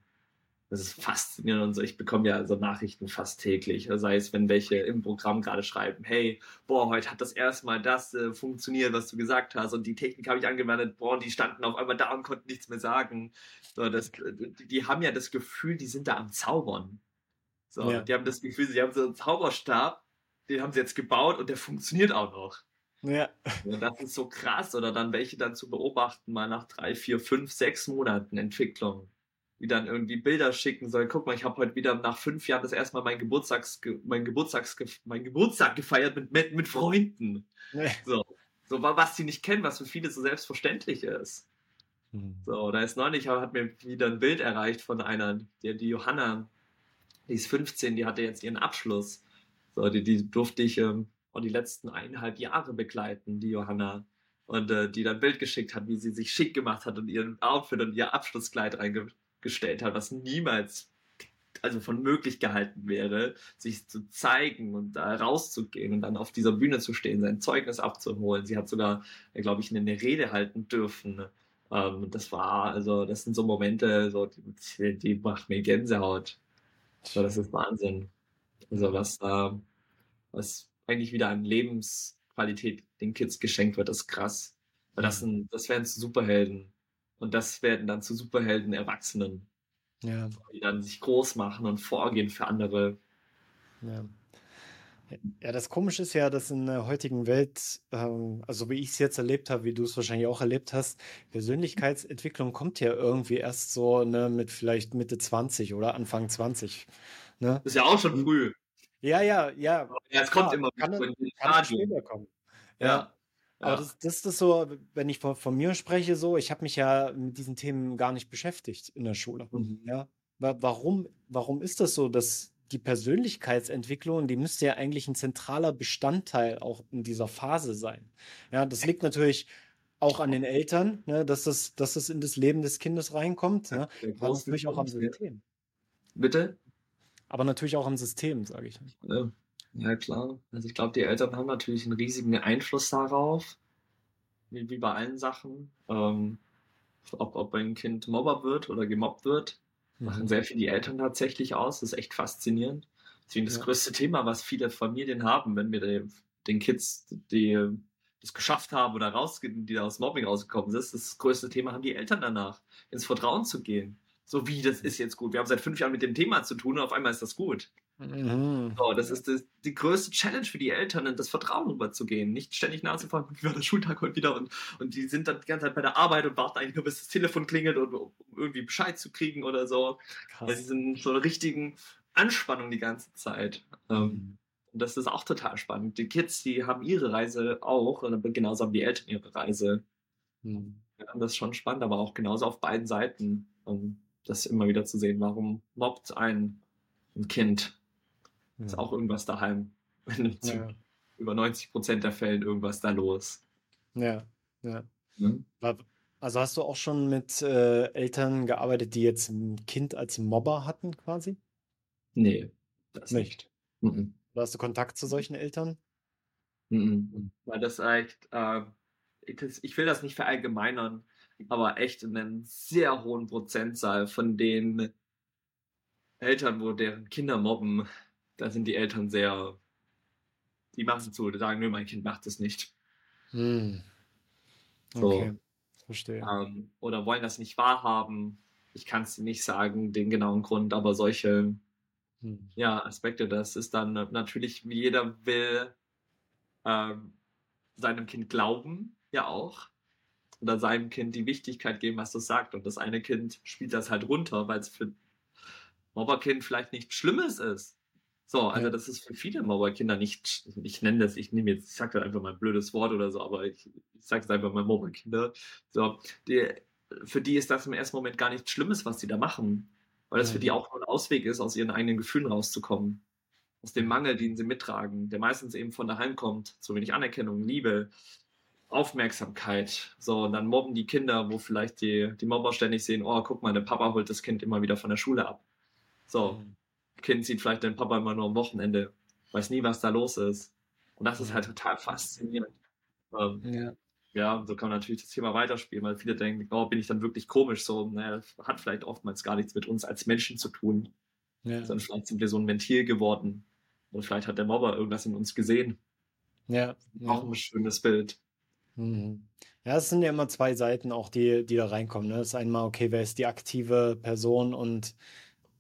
das ist faszinierend und so. Ich bekomme ja so Nachrichten fast täglich. Sei es, wenn welche im Programm gerade schreiben, hey, boah, heute hat das erstmal das äh, funktioniert, was du gesagt hast. Und die Technik habe ich angewendet, boah, die standen auf einmal da und konnten nichts mehr sagen. So, das, die, die haben ja das Gefühl, die sind da am Zaubern. So, ja. die haben das Gefühl, sie haben so einen Zauberstab, den haben sie jetzt gebaut und der funktioniert auch noch. Ja. Und das ist so krass. Oder dann welche dann zu beobachten, mal nach drei, vier, fünf, sechs Monaten Entwicklung die dann irgendwie Bilder schicken sollen. Guck mal, ich habe heute wieder nach fünf Jahren das erste Mal mein, Geburtstags, mein, Geburtstags, mein Geburtstag gefeiert mit, mit, mit Freunden. Nee. So. so, was sie nicht kennen, was für viele so selbstverständlich ist. Hm. So, da ist neulich, hat mir wieder ein Bild erreicht von einer, die, die Johanna, die ist 15, die hatte jetzt ihren Abschluss. So, die, die durfte ich ähm, die letzten eineinhalb Jahre begleiten, die Johanna. Und äh, die dann ein Bild geschickt hat, wie sie sich schick gemacht hat und ihren Outfit und ihr Abschlusskleid reinge gestellt hat, was niemals also von möglich gehalten wäre, sich zu zeigen und da rauszugehen und dann auf dieser Bühne zu stehen, sein Zeugnis abzuholen. Sie hat sogar, glaube ich, eine Rede halten dürfen. Ähm, das war, also, das sind so Momente, so, die, die macht mir Gänsehaut. So, das ist Wahnsinn. Also, was, äh, was eigentlich wieder an Lebensqualität den Kids geschenkt wird, ist krass. Weil das, mhm. sind, das wären Superhelden. Und das werden dann zu Superhelden Erwachsenen. Ja. Die dann sich groß machen und vorgehen für andere. Ja. Ja, das Komische ist ja, dass in der heutigen Welt, ähm, also wie ich es jetzt erlebt habe, wie du es wahrscheinlich auch erlebt hast, Persönlichkeitsentwicklung kommt ja irgendwie erst so ne, mit vielleicht Mitte 20 oder Anfang 20. Ne? Das ist ja auch schon früh. Ja, ja, ja. Ja, es kommt immer kann, kann später kommen. Ja. ja. Aber das, das ist so, wenn ich von, von mir spreche, so, ich habe mich ja mit diesen Themen gar nicht beschäftigt in der Schule. Mhm. Ja. Warum, warum ist das so, dass die Persönlichkeitsentwicklung, die müsste ja eigentlich ein zentraler Bestandteil auch in dieser Phase sein. Ja, das liegt natürlich auch an den Eltern, ne, dass, das, dass das in das Leben des Kindes reinkommt. Ja, aber natürlich auch am System. Bitte? Aber natürlich auch am System, sage ich. Ja. Ja, klar. Also ich glaube, die Eltern haben natürlich einen riesigen Einfluss darauf, wie, wie bei allen Sachen. Ähm, ob, ob ein Kind Mobber wird oder gemobbt wird, mhm. machen sehr viel die Eltern tatsächlich aus. Das ist echt faszinierend. Deswegen das ja. größte Thema, was viele Familien haben, wenn wir den, Kids, die das geschafft haben oder rausgehen, die da aus Mobbing rausgekommen sind, das größte Thema haben die Eltern danach, ins Vertrauen zu gehen. So wie, das ist jetzt gut. Wir haben seit fünf Jahren mit dem Thema zu tun und auf einmal ist das gut. Mhm. So, das ist das, die größte Challenge für die Eltern, in das Vertrauen rüberzugehen. Nicht ständig nachzufragen, wie war der Schultag heute wieder und, und die sind dann die ganze Zeit bei der Arbeit und warten eigentlich nur, bis das Telefon klingelt, und, um irgendwie Bescheid zu kriegen oder so. Krass. Weil sie sind so einer richtigen Anspannung die ganze Zeit. Ähm, mhm. Und das ist auch total spannend. Die Kids, die haben ihre Reise auch, und genauso haben die Eltern ihre Reise. Mhm. Ja, das ist schon spannend, aber auch genauso auf beiden Seiten. Um das immer wieder zu sehen, warum mobbt ein, ein Kind ist auch irgendwas daheim. [LAUGHS] Ja. Über 90 Prozent der Fällen irgendwas da los. Ja, ja. Hm? Also hast du auch schon mit äh, Eltern gearbeitet, die jetzt ein Kind als Mobber hatten, quasi? Nee, das nicht. nicht. Mhm. Hast du Kontakt zu solchen Eltern? Mhm. Weil das echt, äh, ich will das nicht verallgemeinern, aber echt in einem sehr hohen Prozentzahl von den Eltern, wo deren Kinder mobben, da sind die Eltern sehr, die machen es zu, die sagen, nö, mein Kind macht es nicht. Hm. Okay, so. verstehe. Ähm, oder wollen das nicht wahrhaben. Ich kann es nicht sagen, den genauen Grund, aber solche hm. ja, Aspekte, das ist dann natürlich, wie jeder will, ähm, seinem Kind glauben, ja auch. Oder seinem Kind die Wichtigkeit geben, was das sagt. Und das eine Kind spielt das halt runter, weil es für Mobberkind vielleicht nichts Schlimmes ist. So, also ja. das ist für viele Mauerkinder nicht, ich nenne das, ich nehme jetzt, ich sage einfach mal ein blödes Wort oder so, aber ich, ich sage es einfach mal Mauerkinder. So, die, für die ist das im ersten Moment gar nichts Schlimmes, was sie da machen. Weil das ja. für die auch nur ein Ausweg ist, aus ihren eigenen Gefühlen rauszukommen. Aus dem Mangel, den sie mittragen, der meistens eben von daheim kommt. Zu wenig Anerkennung, Liebe, Aufmerksamkeit. So, und dann mobben die Kinder, wo vielleicht die, die Mobber ständig sehen, oh, guck mal, der Papa holt das Kind immer wieder von der Schule ab. So, mhm. Kind sieht vielleicht den Papa immer nur am Wochenende, weiß nie, was da los ist. Und das ist halt total faszinierend. Ähm, ja. ja, so kann man natürlich das Thema weiterspielen, weil viele denken, oh, bin ich dann wirklich komisch? So, naja, hat vielleicht oftmals gar nichts mit uns als Menschen zu tun. Ja. Sondern vielleicht sind wir so ein Ventil geworden. Oder vielleicht hat der Mobber irgendwas in uns gesehen. Ja. Auch ein schönes Bild. Mhm. Ja, es sind ja immer zwei Seiten auch, die, die da reinkommen. Ne? Das ist einmal, okay, wer ist die aktive Person und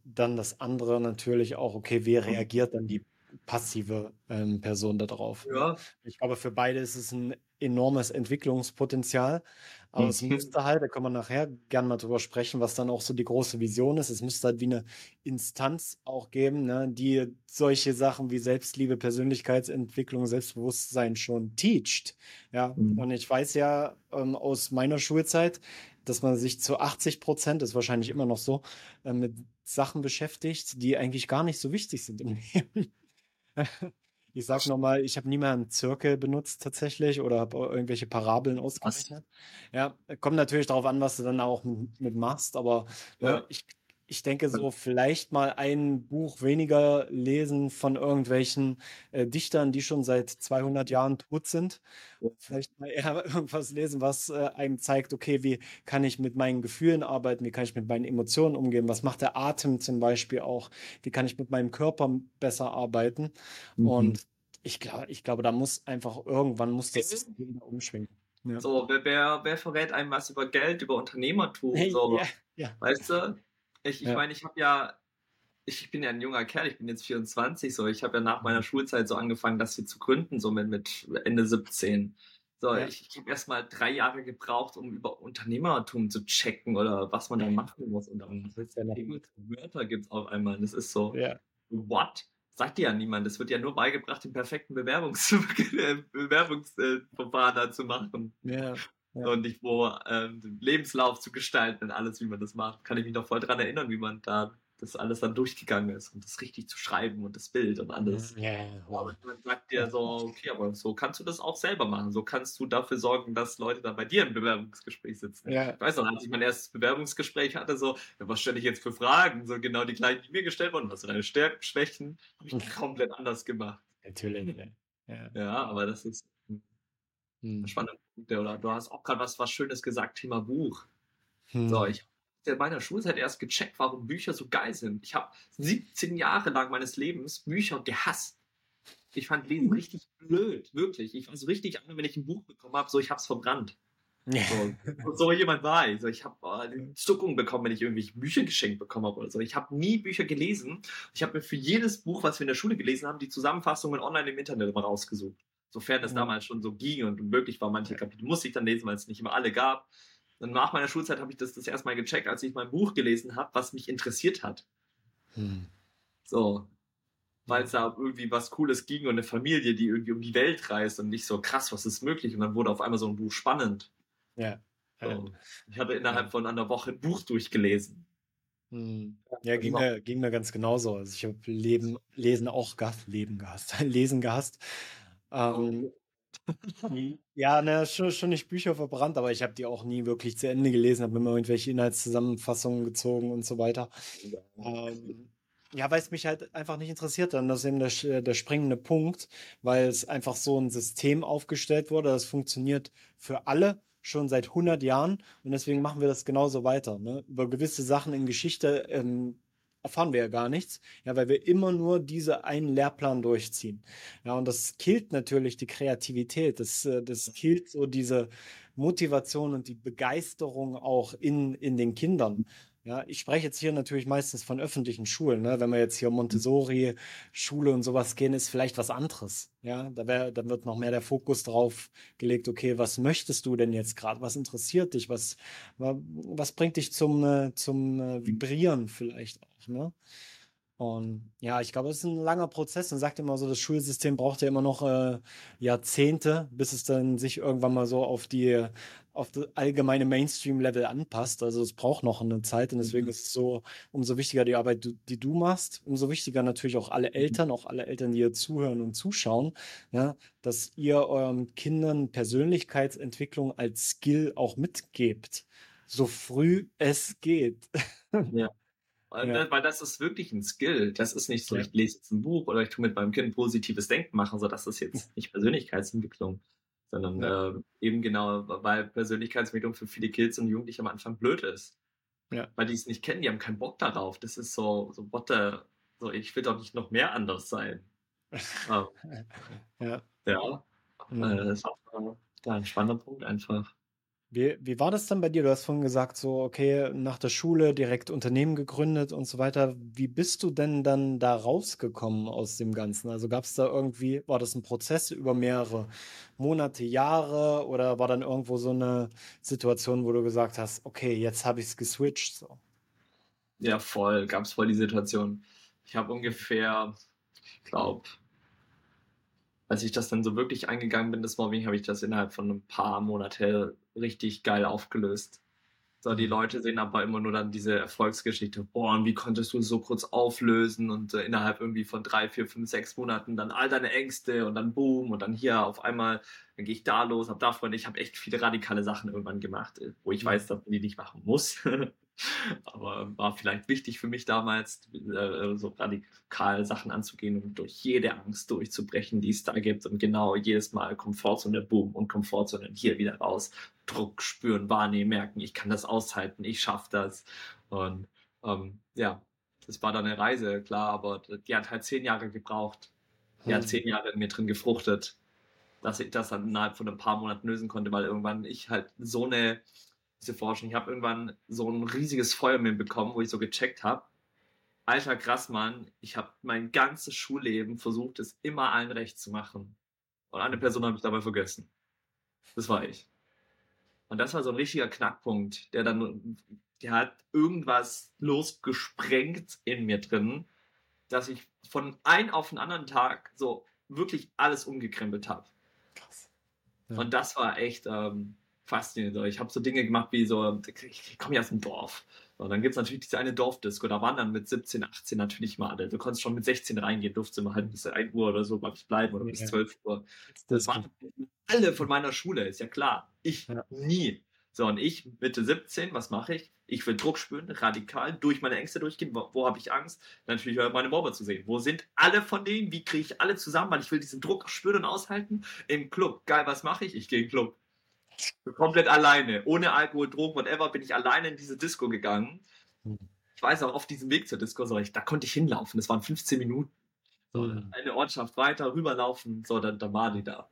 dann das andere natürlich auch, okay, wer reagiert dann die passive ähm, Person darauf? Ja. Ich glaube, für beide ist es ein enormes Entwicklungspotenzial. Aber mhm. es müsste halt, da können wir nachher gerne mal drüber sprechen, was dann auch so die große Vision ist. Es müsste halt wie eine Instanz auch geben, ne, die solche Sachen wie Selbstliebe, Persönlichkeitsentwicklung, Selbstbewusstsein schon teacht. Ja, mhm. und ich weiß ja ähm, aus meiner Schulzeit, dass man sich zu 80 Prozent, ist wahrscheinlich immer noch so, äh, mit Sachen beschäftigt, die eigentlich gar nicht so wichtig sind im [LAUGHS] Leben. Ich sag nochmal, ich habe nie mehr einen Zirkel benutzt tatsächlich oder habe irgendwelche Parabeln ausgerechnet. Ja, kommt natürlich darauf an, was du dann auch mit machst, aber ne, ja. ich ich denke so vielleicht mal ein Buch weniger lesen von irgendwelchen äh, Dichtern, die schon seit 200 Jahren tot sind. Vielleicht mal eher [LAUGHS] irgendwas lesen, was äh, einem zeigt, okay, wie kann ich mit meinen Gefühlen arbeiten, wie kann ich mit meinen Emotionen umgehen, was macht der Atem zum Beispiel auch, wie kann ich mit meinem Körper besser arbeiten. Mhm. Und ich glaube, ich glaube, da muss einfach irgendwann muss das System umschwingen. Ja. So, wer, wer, wer verrät einem was über Geld, über Unternehmertum? So, ja, ja. Weißt du? Ich, ich ja. meine, ich habe ja, ich bin ja ein junger Kerl, ich bin jetzt 24, so, ich habe ja nach meiner mhm. Schulzeit so angefangen, das hier zu gründen, so mit, mit Ende 17. So, ja. ich, ich habe erst mal drei Jahre gebraucht, um über Unternehmertum zu checken oder was man da machen muss. Und dann ja Wörter gibt es auf einmal. Das ist so, ja. what? Sagt dir ja niemand. Das wird ja nur beigebracht, den perfekten Bewerbungs [LAUGHS] Bewerbungsverfahren da zu machen. Ja. Ja. Und nicht wo ähm, Lebenslauf zu gestalten und alles, wie man das macht. Kann ich mich noch voll dran erinnern, wie man da das alles dann durchgegangen ist und das richtig zu schreiben und das Bild und alles. Ja, wow. Und man sagt dir so, okay, aber so kannst du das auch selber machen. So kannst du dafür sorgen, dass Leute dann bei dir im Bewerbungsgespräch sitzen. Ja. Ich weiß noch, als ich mein erstes Bewerbungsgespräch hatte, so, ja, was stelle ich jetzt für Fragen? So genau die gleichen, die mir gestellt wurden. Was sind deine Stärken, Schwächen? Habe ich [LAUGHS] komplett anders gemacht. Natürlich. Ja, ja aber das ist hm. spannende Punkte. Oder du hast auch gerade was, was Schönes gesagt, Thema Buch. Hm. So, ich habe in meiner Schulzeit erst gecheckt, warum Bücher so geil sind. Ich habe 17 Jahre lang meines Lebens Bücher gehasst. Ich fand Lesen hm. richtig blöd, wirklich. Ich war so richtig an, wenn ich ein Buch bekommen habe, so ich habe es verbrannt. So, so, jemand war ich. So, ich habe äh, eine Zuckung bekommen, wenn ich irgendwelche Bücher geschenkt bekommen habe oder so. Ich habe nie Bücher gelesen. Ich habe mir für jedes Buch, was wir in der Schule gelesen haben, die Zusammenfassungen online im Internet immer rausgesucht sofern es mhm. damals schon so ging und möglich war. Manche Kapitel musste ich dann lesen, weil es nicht immer alle gab. Und nach meiner Schulzeit habe ich das das erste Mal gecheckt, als ich mein Buch gelesen habe, was mich interessiert hat. Hm. So. Weil es da irgendwie was Cooles ging und eine Familie, die irgendwie um die Welt reist und nicht so krass, was ist möglich. Und dann wurde auf einmal so ein Buch spannend. Ja. So. Ich hatte innerhalb von einer Woche ein Buch durchgelesen. Hm. Ja, ging mir, ging mir ganz genauso. Also ich habe Leben, Lesen auch gehasst, Leben gehasst, [LAUGHS] Lesen gehasst. Ähm, ja, ne, schon, schon nicht Bücher verbrannt, aber ich habe die auch nie wirklich zu Ende gelesen, habe immer irgendwelche Inhaltszusammenfassungen gezogen und so weiter. Ähm, ja, weil es mich halt einfach nicht interessiert. Dann das ist eben der, der springende Punkt, weil es einfach so ein System aufgestellt wurde, das funktioniert für alle schon seit 100 Jahren und deswegen machen wir das genauso weiter. Ne? Über gewisse Sachen in Geschichte ähm, erfahren wir ja gar nichts, ja, weil wir immer nur diese einen Lehrplan durchziehen. Ja, und das killt natürlich die Kreativität, das, äh, das killt so diese Motivation und die Begeisterung auch in, in den Kindern. Ja, ich spreche jetzt hier natürlich meistens von öffentlichen Schulen. Ne? Wenn wir jetzt hier Montessori, Schule und sowas gehen, ist vielleicht was anderes. Ja, da, wär, da wird noch mehr der Fokus drauf gelegt. Okay, was möchtest du denn jetzt gerade? Was interessiert dich? Was, was bringt dich zum, äh, zum äh, Vibrieren vielleicht auch? Ne? Und ja, ich glaube, es ist ein langer Prozess. Man sagt immer so, das Schulsystem braucht ja immer noch äh, Jahrzehnte, bis es dann sich irgendwann mal so auf die auf das allgemeine Mainstream-Level anpasst. Also es braucht noch eine Zeit und deswegen mhm. ist es so, umso wichtiger die Arbeit, die du machst, umso wichtiger natürlich auch alle Eltern, auch alle Eltern, die hier zuhören und zuschauen, ja, dass ihr euren Kindern Persönlichkeitsentwicklung als Skill auch mitgebt, so früh es geht. Ja. Weil, ja. weil das ist wirklich ein Skill. Das ist nicht so, ich lese jetzt ein Buch oder ich tue mit meinem Kind positives Denken machen, so das ist jetzt [LAUGHS] nicht Persönlichkeitsentwicklung, sondern ja. äh, eben genau, weil Persönlichkeitsentwicklung für viele Kids und Jugendliche am Anfang blöd ist. Ja. Weil die es nicht kennen, die haben keinen Bock darauf. Das ist so, so, what the, so ich will doch nicht noch mehr anders sein. [LAUGHS] ja. Ja. ja. Mhm. Äh, das ist auch äh, ein spannender Punkt einfach. Wie, wie war das dann bei dir? Du hast vorhin gesagt, so, okay, nach der Schule direkt Unternehmen gegründet und so weiter. Wie bist du denn dann da rausgekommen aus dem Ganzen? Also gab es da irgendwie, war das ein Prozess über mehrere Monate, Jahre oder war dann irgendwo so eine Situation, wo du gesagt hast, okay, jetzt habe ich es geswitcht? So? Ja, voll, gab es voll die Situation. Ich habe ungefähr, ich glaube, als ich das dann so wirklich eingegangen bin, das Mobbing, habe ich das innerhalb von ein paar Monaten richtig geil aufgelöst. So, die mhm. Leute sehen aber immer nur dann diese Erfolgsgeschichte. Boah, und wie konntest du es so kurz auflösen und äh, innerhalb irgendwie von drei, vier, fünf, sechs Monaten dann all deine Ängste und dann boom und dann hier auf einmal, dann gehe ich da los, hab da Freunde. Ich habe echt viele radikale Sachen irgendwann gemacht, wo ich mhm. weiß, dass man die nicht machen muss. [LAUGHS] Aber war vielleicht wichtig für mich damals, äh, so radikal Sachen anzugehen und durch jede Angst durchzubrechen, die es da gibt. Und genau jedes Mal Komfortzone, Boom und Komfortzone hier wieder raus. Druck spüren, wahrnehmen, merken, ich kann das aushalten, ich schaffe das. Und ähm, ja, das war dann eine Reise, klar, aber die hat halt zehn Jahre gebraucht. Die hat hm. zehn Jahre in mir drin gefruchtet, dass ich das dann innerhalb von ein paar Monaten lösen konnte, weil irgendwann ich halt so eine diese Forschung. Ich habe irgendwann so ein riesiges Feuer mir bekommen, wo ich so gecheckt habe. Alter krass, Mann, ich habe mein ganzes Schulleben versucht, es immer allen recht zu machen. Und eine Person habe ich dabei vergessen. Das war ich. Und das war so ein richtiger Knackpunkt, der dann, der hat irgendwas losgesprengt in mir drin, dass ich von einem auf den anderen Tag so wirklich alles umgekrempelt habe. Krass. Ja. Und das war echt, ähm, faszinierend. Ich habe so Dinge gemacht wie so, ich komme ja aus dem Dorf. Und dann gibt es natürlich diese eine Dorfdisco, da waren dann mit 17, 18 natürlich mal alle. Du konntest schon mit 16 reingehen, durfte immer halt bis 1 Uhr oder so, glaube ich, bleiben oder bis 12 Uhr. Das waren alle von meiner Schule, ist ja klar. Ich ja. nie. So, und ich, Mitte 17, was mache ich? Ich will Druck spüren, radikal, durch meine Ängste durchgehen. Wo, wo habe ich Angst? Natürlich meine Mobber zu sehen. Wo sind alle von denen? Wie kriege ich alle zusammen? Weil ich will diesen Druck spüren und aushalten. Im Club. Geil, was mache ich? Ich gehe in den Club. Komplett alleine. Ohne Alkohol, Drogen, whatever, bin ich alleine in diese Disco gegangen. Hm. Ich weiß auch, auf diesem Weg zur Disco, so, ich, da konnte ich hinlaufen. Das waren 15 Minuten. So, mhm. eine Ortschaft weiter, rüberlaufen, so, dann, dann war die da.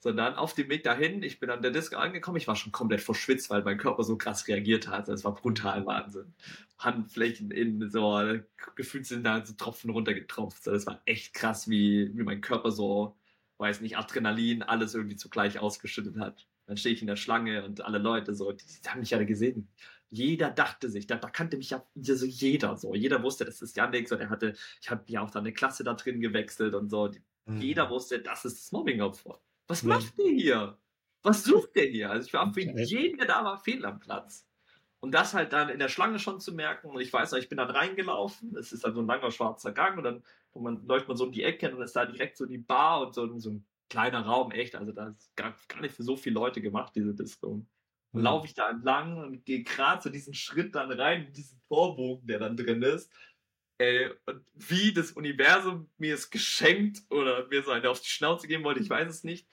So, dann auf dem Weg dahin, ich bin an der Disco angekommen, ich war schon komplett verschwitzt, weil mein Körper so krass reagiert hat. Das war brutal Wahnsinn. Handflächen in so, gefühlt sind da so Tropfen runtergetropft. So, das war echt krass, wie, wie mein Körper so, weiß nicht, Adrenalin, alles irgendwie zugleich ausgeschüttet hat. Dann stehe ich in der Schlange und alle Leute so, die, die haben mich ja gesehen. Jeder dachte sich, da, da kannte mich ja so jeder so. Jeder wusste, das ist Janik, so der hatte, ich habe ja auch da eine Klasse da drin gewechselt und so. Mhm. Jeder wusste, das ist das Mobbing-Opfer. Was mhm. macht der hier? Was sucht der hier? Also ich war für jeden, der da war, fehl am Platz. Und das halt dann in der Schlange schon zu merken. Und ich weiß noch, ich bin dann reingelaufen. Es ist dann so ein langer schwarzer Gang und dann man, läuft man so um die Ecke und dann ist da direkt so die Bar und so, so ein kleiner Raum, echt. Also da ist gar, gar nicht für so viele Leute gemacht, diese Disco. Mhm. laufe ich da entlang und gehe gerade so diesen Schritt dann rein in diesen Torbogen, der dann drin ist. Ey, und wie das Universum mir es geschenkt oder mir so eine auf die Schnauze geben wollte, ich weiß es nicht.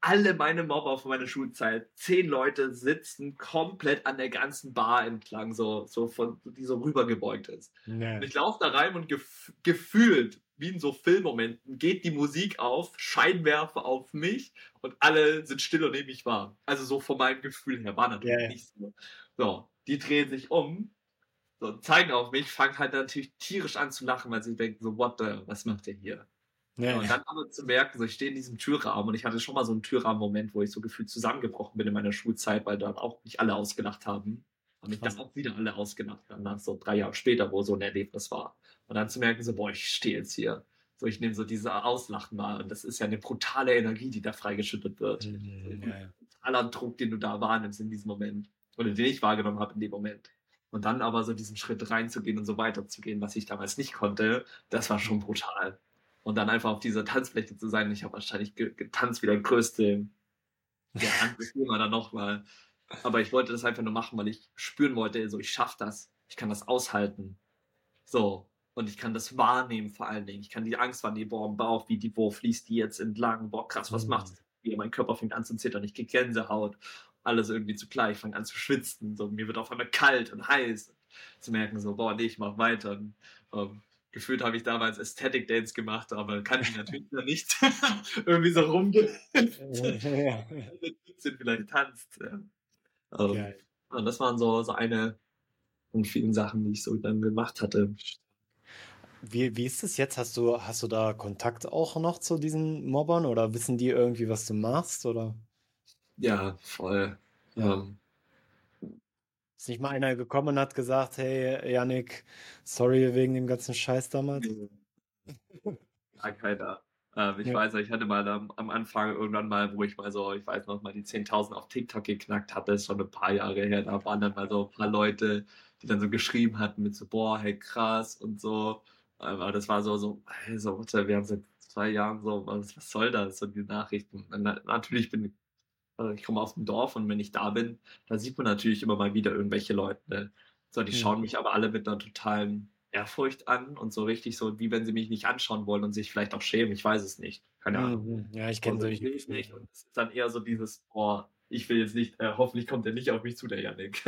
Alle meine Mobber von meiner Schulzeit, zehn Leute sitzen komplett an der ganzen Bar entlang, so, so von, die so rübergebeugt ist. Nee. Und ich laufe da rein und gef gefühlt wie in so Filmmomenten, geht die Musik auf, Scheinwerfer auf mich und alle sind still und nehme mich wahr. Also so von meinem Gefühl her war natürlich yeah. nicht so. So, die drehen sich um, so, zeigen auf mich, fangen halt natürlich tierisch an zu lachen, weil sie denken so, what the, was macht der hier? Ja, und dann aber zu merken, so ich stehe in diesem Türrahmen und ich hatte schon mal so einen Türrahmen-Moment, wo ich so gefühlt zusammengebrochen bin in meiner Schulzeit, weil dann auch mich alle ausgelacht haben. Und mich dann auch wieder alle ausgelacht haben, nach so drei Jahre später, wo so ein Erlebnis war. Und dann zu merken, so, boah, ich stehe jetzt hier. So, ich nehme so diese Auslachen mal. Und das ist ja eine brutale Energie, die da freigeschüttet wird. Mhm, ja, ja. Aller Druck, den du da wahrnimmst in diesem Moment. Oder den ich wahrgenommen habe in dem Moment. Und dann aber so diesen Schritt reinzugehen und so weiterzugehen, was ich damals nicht konnte, das war schon brutal. Und dann einfach auf dieser Tanzfläche zu sein. Ich habe wahrscheinlich getanzt wie der größte ja, [LAUGHS] Firma dann nochmal. Aber ich wollte das einfach nur machen, weil ich spüren wollte, so ich schaffe das. Ich kann das aushalten. So. Und ich kann das wahrnehmen vor allen Dingen. Ich kann die Angst wahrnehmen, boah, im Bauch, wie die, wo fließt die jetzt entlang? Boah, krass, was mhm. macht Wie mein Körper fängt an zu zittern, ich krieg Gänsehaut. Alles irgendwie zugleich, ich fange an zu schwitzen. So, mir wird auf einmal kalt und heiß. Zu merken, so, boah, nee, ich mach weiter. Und, ähm, gefühlt habe ich damals Aesthetic Dance gemacht, aber kann ich natürlich nicht [LAUGHS] irgendwie so rumgehen. [LAUGHS] [LAUGHS] sind vielleicht tanzt. Ja. Ähm, und das waren so, so eine von vielen Sachen, die ich so dann gemacht hatte. Wie, wie ist es jetzt? Hast du, hast du da Kontakt auch noch zu diesen Mobbern oder wissen die irgendwie, was du machst? Oder? Ja, voll. Ja. Ähm, ist nicht mal einer gekommen und hat gesagt, hey, Yannick, sorry wegen dem ganzen Scheiß damals? Ja, keiner. Ähm, ich ja. weiß, ich hatte mal am, am, Anfang irgendwann mal, wo ich mal so, ich weiß noch mal, die 10.000 auf TikTok geknackt hatte, ist schon ein paar Jahre her. Da waren dann mal so ein paar Leute, die dann so geschrieben hatten mit so, boah, hey, krass und so. Aber das war so, so, hey, so, wir haben seit zwei Jahren so, was, was soll das? So die Nachrichten. Und natürlich bin ich also ich komme aus dem Dorf und wenn ich da bin, da sieht man natürlich immer mal wieder irgendwelche Leute. Ne? So, die mhm. schauen mich aber alle mit einer totalen Ehrfurcht an und so richtig so, wie wenn sie mich nicht anschauen wollen und sich vielleicht auch schämen. Ich weiß es nicht. Keine Ahnung. Mhm. Ja, ich kenne solche nicht. nicht. Und es ist dann eher so dieses, boah, ich will jetzt nicht, äh, hoffentlich kommt der nicht auf mich zu, der [LAUGHS] Janik.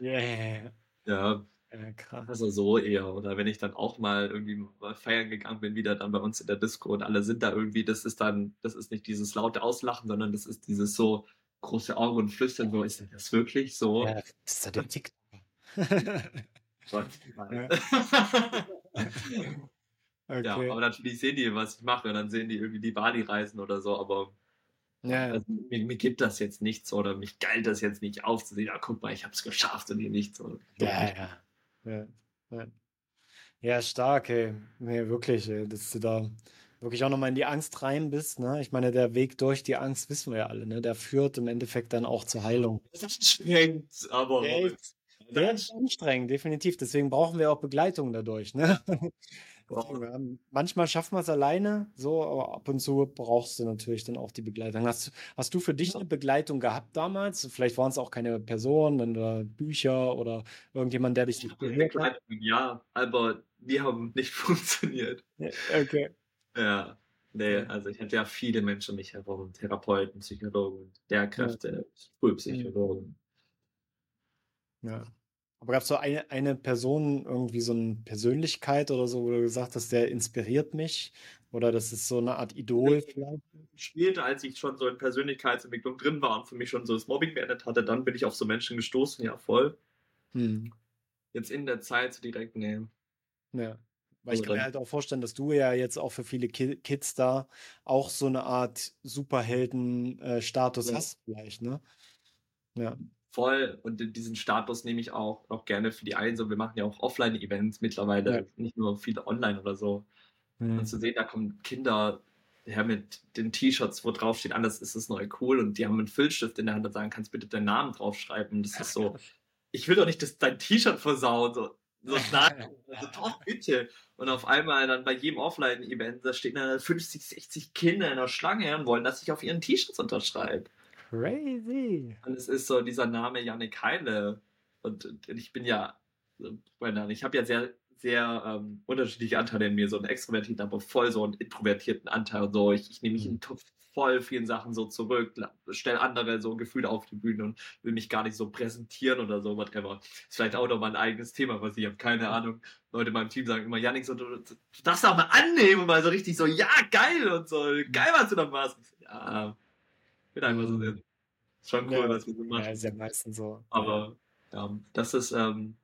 Yeah. ja. Ja, krass. Also so eher. Oder wenn ich dann auch mal irgendwie mal feiern gegangen bin, wieder dann bei uns in der Disco und alle sind da irgendwie, das ist dann, das ist nicht dieses laute Auslachen, sondern das ist dieses so große Augen und flüstern, so ist das wirklich so? Ja, das ist ja der TikTok. [LAUGHS] [LAUGHS] okay. Ja, aber natürlich sehen die, was ich mache, und dann sehen die irgendwie die Bali-Reisen oder so, aber ja. Also, mir, mir, gibt das jetzt nichts oder mich geilt das jetzt nicht aufzusehen, ja, guck mal, ich habe es geschafft und ihr nicht so. Ja, ja. Ja, ja. stark, ey. Nee, wirklich, ey, dass du da wirklich auch nochmal in die Angst rein bist. Ne? Ich meine, der Weg durch die Angst wissen wir ja alle, ne? Der führt im Endeffekt dann auch zur Heilung. Das ist anstrengend, aber. Der ist anstrengend, definitiv. Deswegen brauchen wir auch Begleitung dadurch. Ne? [LAUGHS] Manchmal schaffen wir es alleine, so, aber ab und zu brauchst du natürlich dann auch die Begleitung. Hast, hast du für dich eine Begleitung gehabt damals? Vielleicht waren es auch keine Personen oder Bücher oder irgendjemand, der dich gehört hat? Ja, aber die haben [LAUGHS] nicht funktioniert. Okay. Ja. Nee, also ich hatte ja viele Menschen um mich herum, Therapeuten, Psychologen, Lehrkräfte, Schulpsychologen. Ja. Aber gab es so eine, eine Person, irgendwie so eine Persönlichkeit oder so, wo du gesagt hast, der inspiriert mich? Oder das ist so eine Art Idol vielleicht? Später, als ich schon so in Persönlichkeitsentwicklung drin war und für mich schon so das Mobbing beendet hatte, dann bin ich auf so Menschen gestoßen, ja voll. Hm. Jetzt in der Zeit so direkt, nee. Ja. Weil ich kann mir halt auch vorstellen, dass du ja jetzt auch für viele Kids da auch so eine Art Superhelden-Status äh, ja. hast, vielleicht, ne? Ja voll und diesen Status nehme ich auch noch gerne für die ein. So, wir machen ja auch Offline-Events mittlerweile, ja. nicht nur viele online oder so. Mhm. Und zu sehen, da kommen Kinder her mit den T-Shirts, wo drauf steht, anders ist es neu cool und die haben einen Füllstift in der Hand und sagen, kannst bitte deinen Namen draufschreiben. Das ist so, [LAUGHS] ich will doch nicht dass dein T-Shirt versauen. So, so. [LAUGHS] Also doch, bitte. Und auf einmal dann bei jedem Offline-Event, da stehen dann 50, 60 Kinder in der Schlange und wollen, dass ich auf ihren T-Shirts unterschreibe. Crazy. Und es ist so dieser Name Janik Heile. Und, und ich bin ja, ich habe ja sehr, sehr ähm, unterschiedliche Anteile in mir, so einen extrovertierten, aber voll so einen introvertierten Anteil und so. Ich, ich nehme mich in mhm. voll vielen Sachen so zurück, stelle andere so Gefühle auf die Bühne und will mich gar nicht so präsentieren oder so, whatever. Ist vielleicht auch noch mal ein eigenes Thema, was ich habe, keine Ahnung. Leute in meinem Team sagen immer, Janik, so, du, du darfst auch mal annehmen und mal so richtig so, ja, geil und so, geil, was du da machst. Ja, bin einfach so sehr. Schon cool, ja, was wir so machen. Ja, ist ja meistens so. Aber ja, das ist, ähm,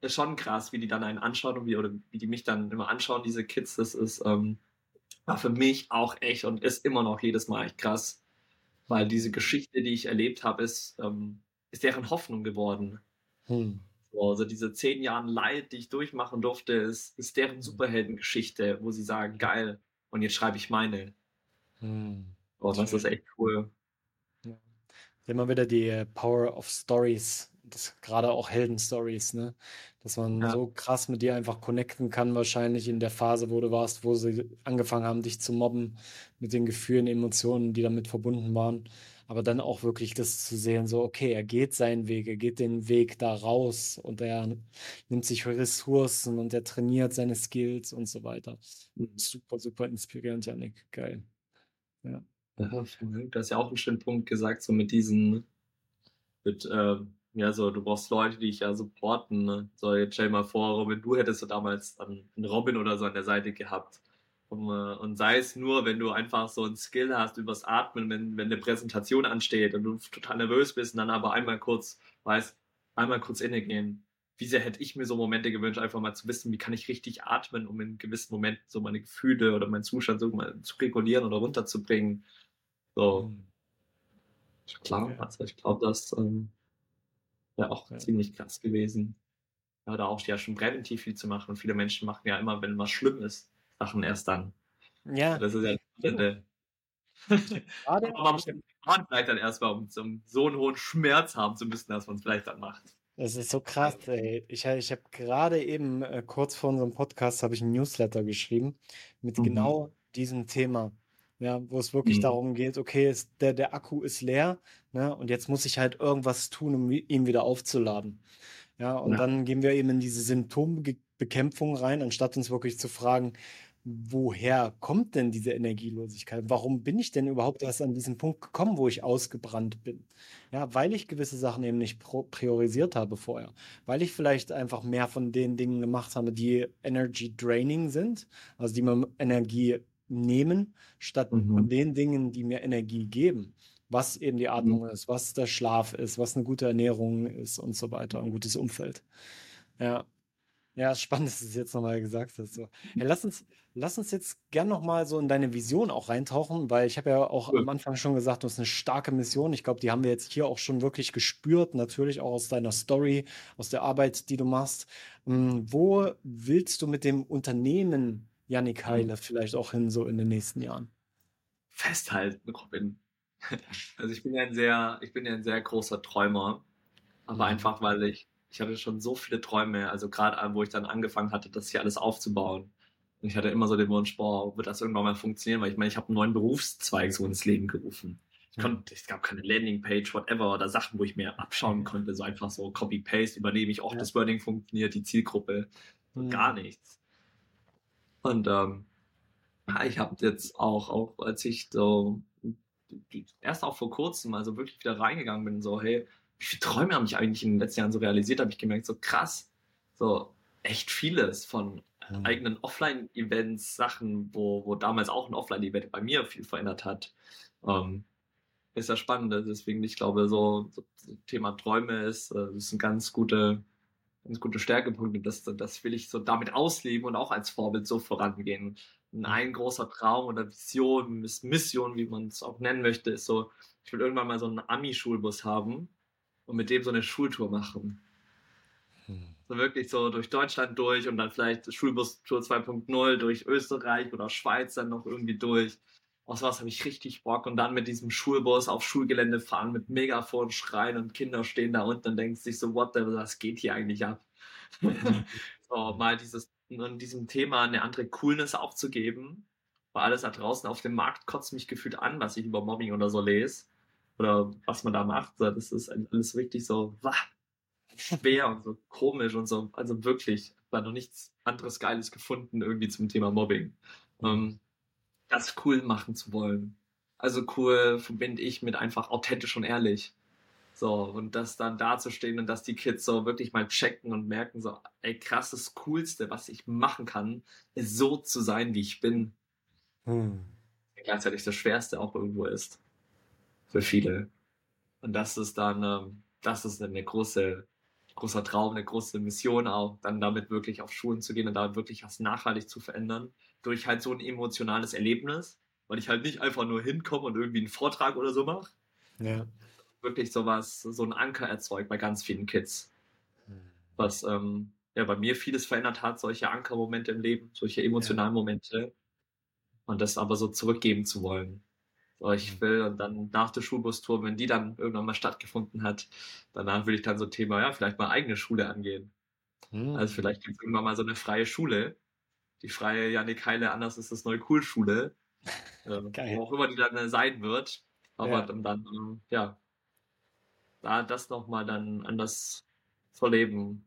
ist schon krass, wie die dann einen anschauen und wie, oder wie die mich dann immer anschauen, diese Kids. Das ist, ähm, war für mich auch echt und ist immer noch jedes Mal echt krass. Weil diese Geschichte, die ich erlebt habe, ist, ähm, ist deren Hoffnung geworden. Hm. So, also diese zehn Jahre Leid, die ich durchmachen durfte, ist, ist deren Superheldengeschichte, wo sie sagen, geil, und jetzt schreibe ich meine. Hm. Oh, das ist echt cool. Ja. Immer wieder die Power of Stories, gerade auch Heldenstories, ne? Dass man ja. so krass mit dir einfach connecten kann, wahrscheinlich in der Phase, wo du warst, wo sie angefangen haben, dich zu mobben, mit den Gefühlen, Emotionen, die damit verbunden waren aber dann auch wirklich das zu sehen, so, okay, er geht seinen Weg, er geht den Weg da raus und er nimmt sich Ressourcen und er trainiert seine Skills und so weiter. Mhm. Super, super inspirierend, Janik. Geil. Ja. Ja du hast ja auch einen schönen Punkt gesagt, so mit diesen, mit, äh, ja, so, du brauchst Leute, die dich ja supporten. Ne? So, jetzt stell dir mal vor, Robin, du hättest so damals einen Robin oder so an der Seite gehabt um, äh, und sei es nur, wenn du einfach so ein Skill hast übers Atmen, wenn, wenn eine Präsentation ansteht und du total nervös bist und dann aber einmal kurz weißt, einmal kurz innegehen. Wie sehr hätte ich mir so Momente gewünscht, einfach mal zu wissen, wie kann ich richtig atmen, um in gewissen Momenten so meine Gefühle oder meinen Zustand so mal zu regulieren oder runterzubringen. So. Mhm. Klar, also ich glaube, das ähm, wäre auch ja. ziemlich krass gewesen. Ja, da auch ja schon präventiv viel zu machen. Und viele Menschen machen ja immer, wenn was schlimm ist, Sachen erst dann. Ja. Das ist ja eine. Aber man vielleicht dann erstmal, um, um so einen hohen Schmerz haben zu müssen, dass man es vielleicht dann macht. Das ist so krass, ey. Ich, ich habe gerade eben, äh, kurz vor unserem Podcast, habe ich ein Newsletter geschrieben mit mhm. genau diesem Thema. Ja, wo es wirklich mhm. darum geht, okay, ist, der, der Akku ist leer, ne, und jetzt muss ich halt irgendwas tun, um ihn wieder aufzuladen. Ja, und ja. dann gehen wir eben in diese Symptombekämpfung rein, anstatt uns wirklich zu fragen, woher kommt denn diese Energielosigkeit? Warum bin ich denn überhaupt erst an diesen Punkt gekommen, wo ich ausgebrannt bin? Ja, weil ich gewisse Sachen eben nicht priorisiert habe vorher. Weil ich vielleicht einfach mehr von den Dingen gemacht habe, die Energy Draining sind, also die mir Energie nehmen, statt mhm. von den Dingen, die mir Energie geben. Was eben die Atmung mhm. ist, was der Schlaf ist, was eine gute Ernährung ist und so weiter, ein gutes Umfeld. Ja, ja, spannend, dass du es jetzt nochmal gesagt hast. So. Ja, lass, uns, lass uns jetzt gern nochmal so in deine Vision auch reintauchen, weil ich habe ja auch ja. am Anfang schon gesagt, du hast eine starke Mission. Ich glaube, die haben wir jetzt hier auch schon wirklich gespürt, natürlich auch aus deiner Story, aus der Arbeit, die du machst. Hm, wo willst du mit dem Unternehmen Yannick hm. Heile vielleicht auch hin, so in den nächsten Jahren? Festhalten, Robin. [LAUGHS] Also ich bin ja ein sehr, ich bin ja ein sehr großer Träumer, aber mhm. einfach, weil ich ich hatte schon so viele Träume, also gerade wo ich dann angefangen hatte, das hier alles aufzubauen. Und ich hatte immer so den Wunsch, boah, wird das irgendwann mal funktionieren? Weil ich meine, ich habe einen neuen Berufszweig so ins Leben gerufen. Ich konnte, es gab keine Landingpage, whatever, oder Sachen, wo ich mir abschauen konnte, so einfach so Copy-Paste übernehme ich, auch ja. das Wording funktioniert, die Zielgruppe, mhm. gar nichts. Und ähm, ich habe jetzt auch, auch als ich so erst auch vor kurzem, also wirklich wieder reingegangen bin, so, hey, wie viele Träume habe ich eigentlich in den letzten Jahren so realisiert, habe ich gemerkt, so krass, so echt vieles von mhm. eigenen Offline-Events, Sachen, wo, wo damals auch ein Offline-Event bei mir viel verändert hat. Ähm, ist ja spannend, deswegen ich glaube, so, so Thema Träume ist, äh, ist ein ganz gute, ganz gute Stärkepunkt und das, das will ich so damit ausleben und auch als Vorbild so vorangehen. Und ein großer Traum oder Vision, Mission, wie man es auch nennen möchte, ist so, ich will irgendwann mal so einen Ami-Schulbus haben, und mit dem so eine Schultour machen. Hm. So wirklich so durch Deutschland durch und dann vielleicht Schulbus-Tour 2.0 durch Österreich oder Schweiz dann noch irgendwie durch. Aus was habe ich richtig Bock und dann mit diesem Schulbus auf Schulgelände fahren mit Megafon schreien und Kinder stehen da unten und denken sich so, what the, was geht hier eigentlich ab? [LAUGHS] so, mal dieses, in diesem Thema eine andere Coolness aufzugeben, weil alles da draußen auf dem Markt kotzt mich gefühlt an, was ich über Mobbing oder so lese oder was man da macht. Das ist alles richtig so wah, schwer und so komisch und so. Also wirklich, war noch nichts anderes Geiles gefunden irgendwie zum Thema Mobbing. Ähm, das cool machen zu wollen. Also cool verbinde ich mit einfach authentisch und ehrlich. So, und das dann dazustehen und dass die Kids so wirklich mal checken und merken, so, ey, krass, das Coolste, was ich machen kann, ist so zu sein, wie ich bin. Hm. Gleichzeitig das Schwerste auch irgendwo ist für viele. Und das ist dann, ähm, das ist eine große, großer Traum, eine große Mission auch, dann damit wirklich auf Schulen zu gehen und da wirklich was nachhaltig zu verändern. Durch halt so ein emotionales Erlebnis, weil ich halt nicht einfach nur hinkomme und irgendwie einen Vortrag oder so mache. Ja. Wirklich sowas, so einen Anker erzeugt bei ganz vielen Kids. was ähm, ja bei mir vieles verändert hat, solche Ankermomente im Leben, solche emotionalen ja. Momente. Und das aber so zurückgeben zu wollen. So, ich mhm. will und dann nach der Schulbustour, wenn die dann irgendwann mal stattgefunden hat, danach will ich dann so Thema, ja, vielleicht mal eigene Schule angehen. Mhm. Also vielleicht gibt es irgendwann mal so eine freie Schule. Die freie Janik Heile, anders ist das neue Cool-Schule. [LAUGHS] äh, wo auch immer die dann sein wird. Aber ja. dann, dann, ähm, ja, da das nochmal dann anders verleben.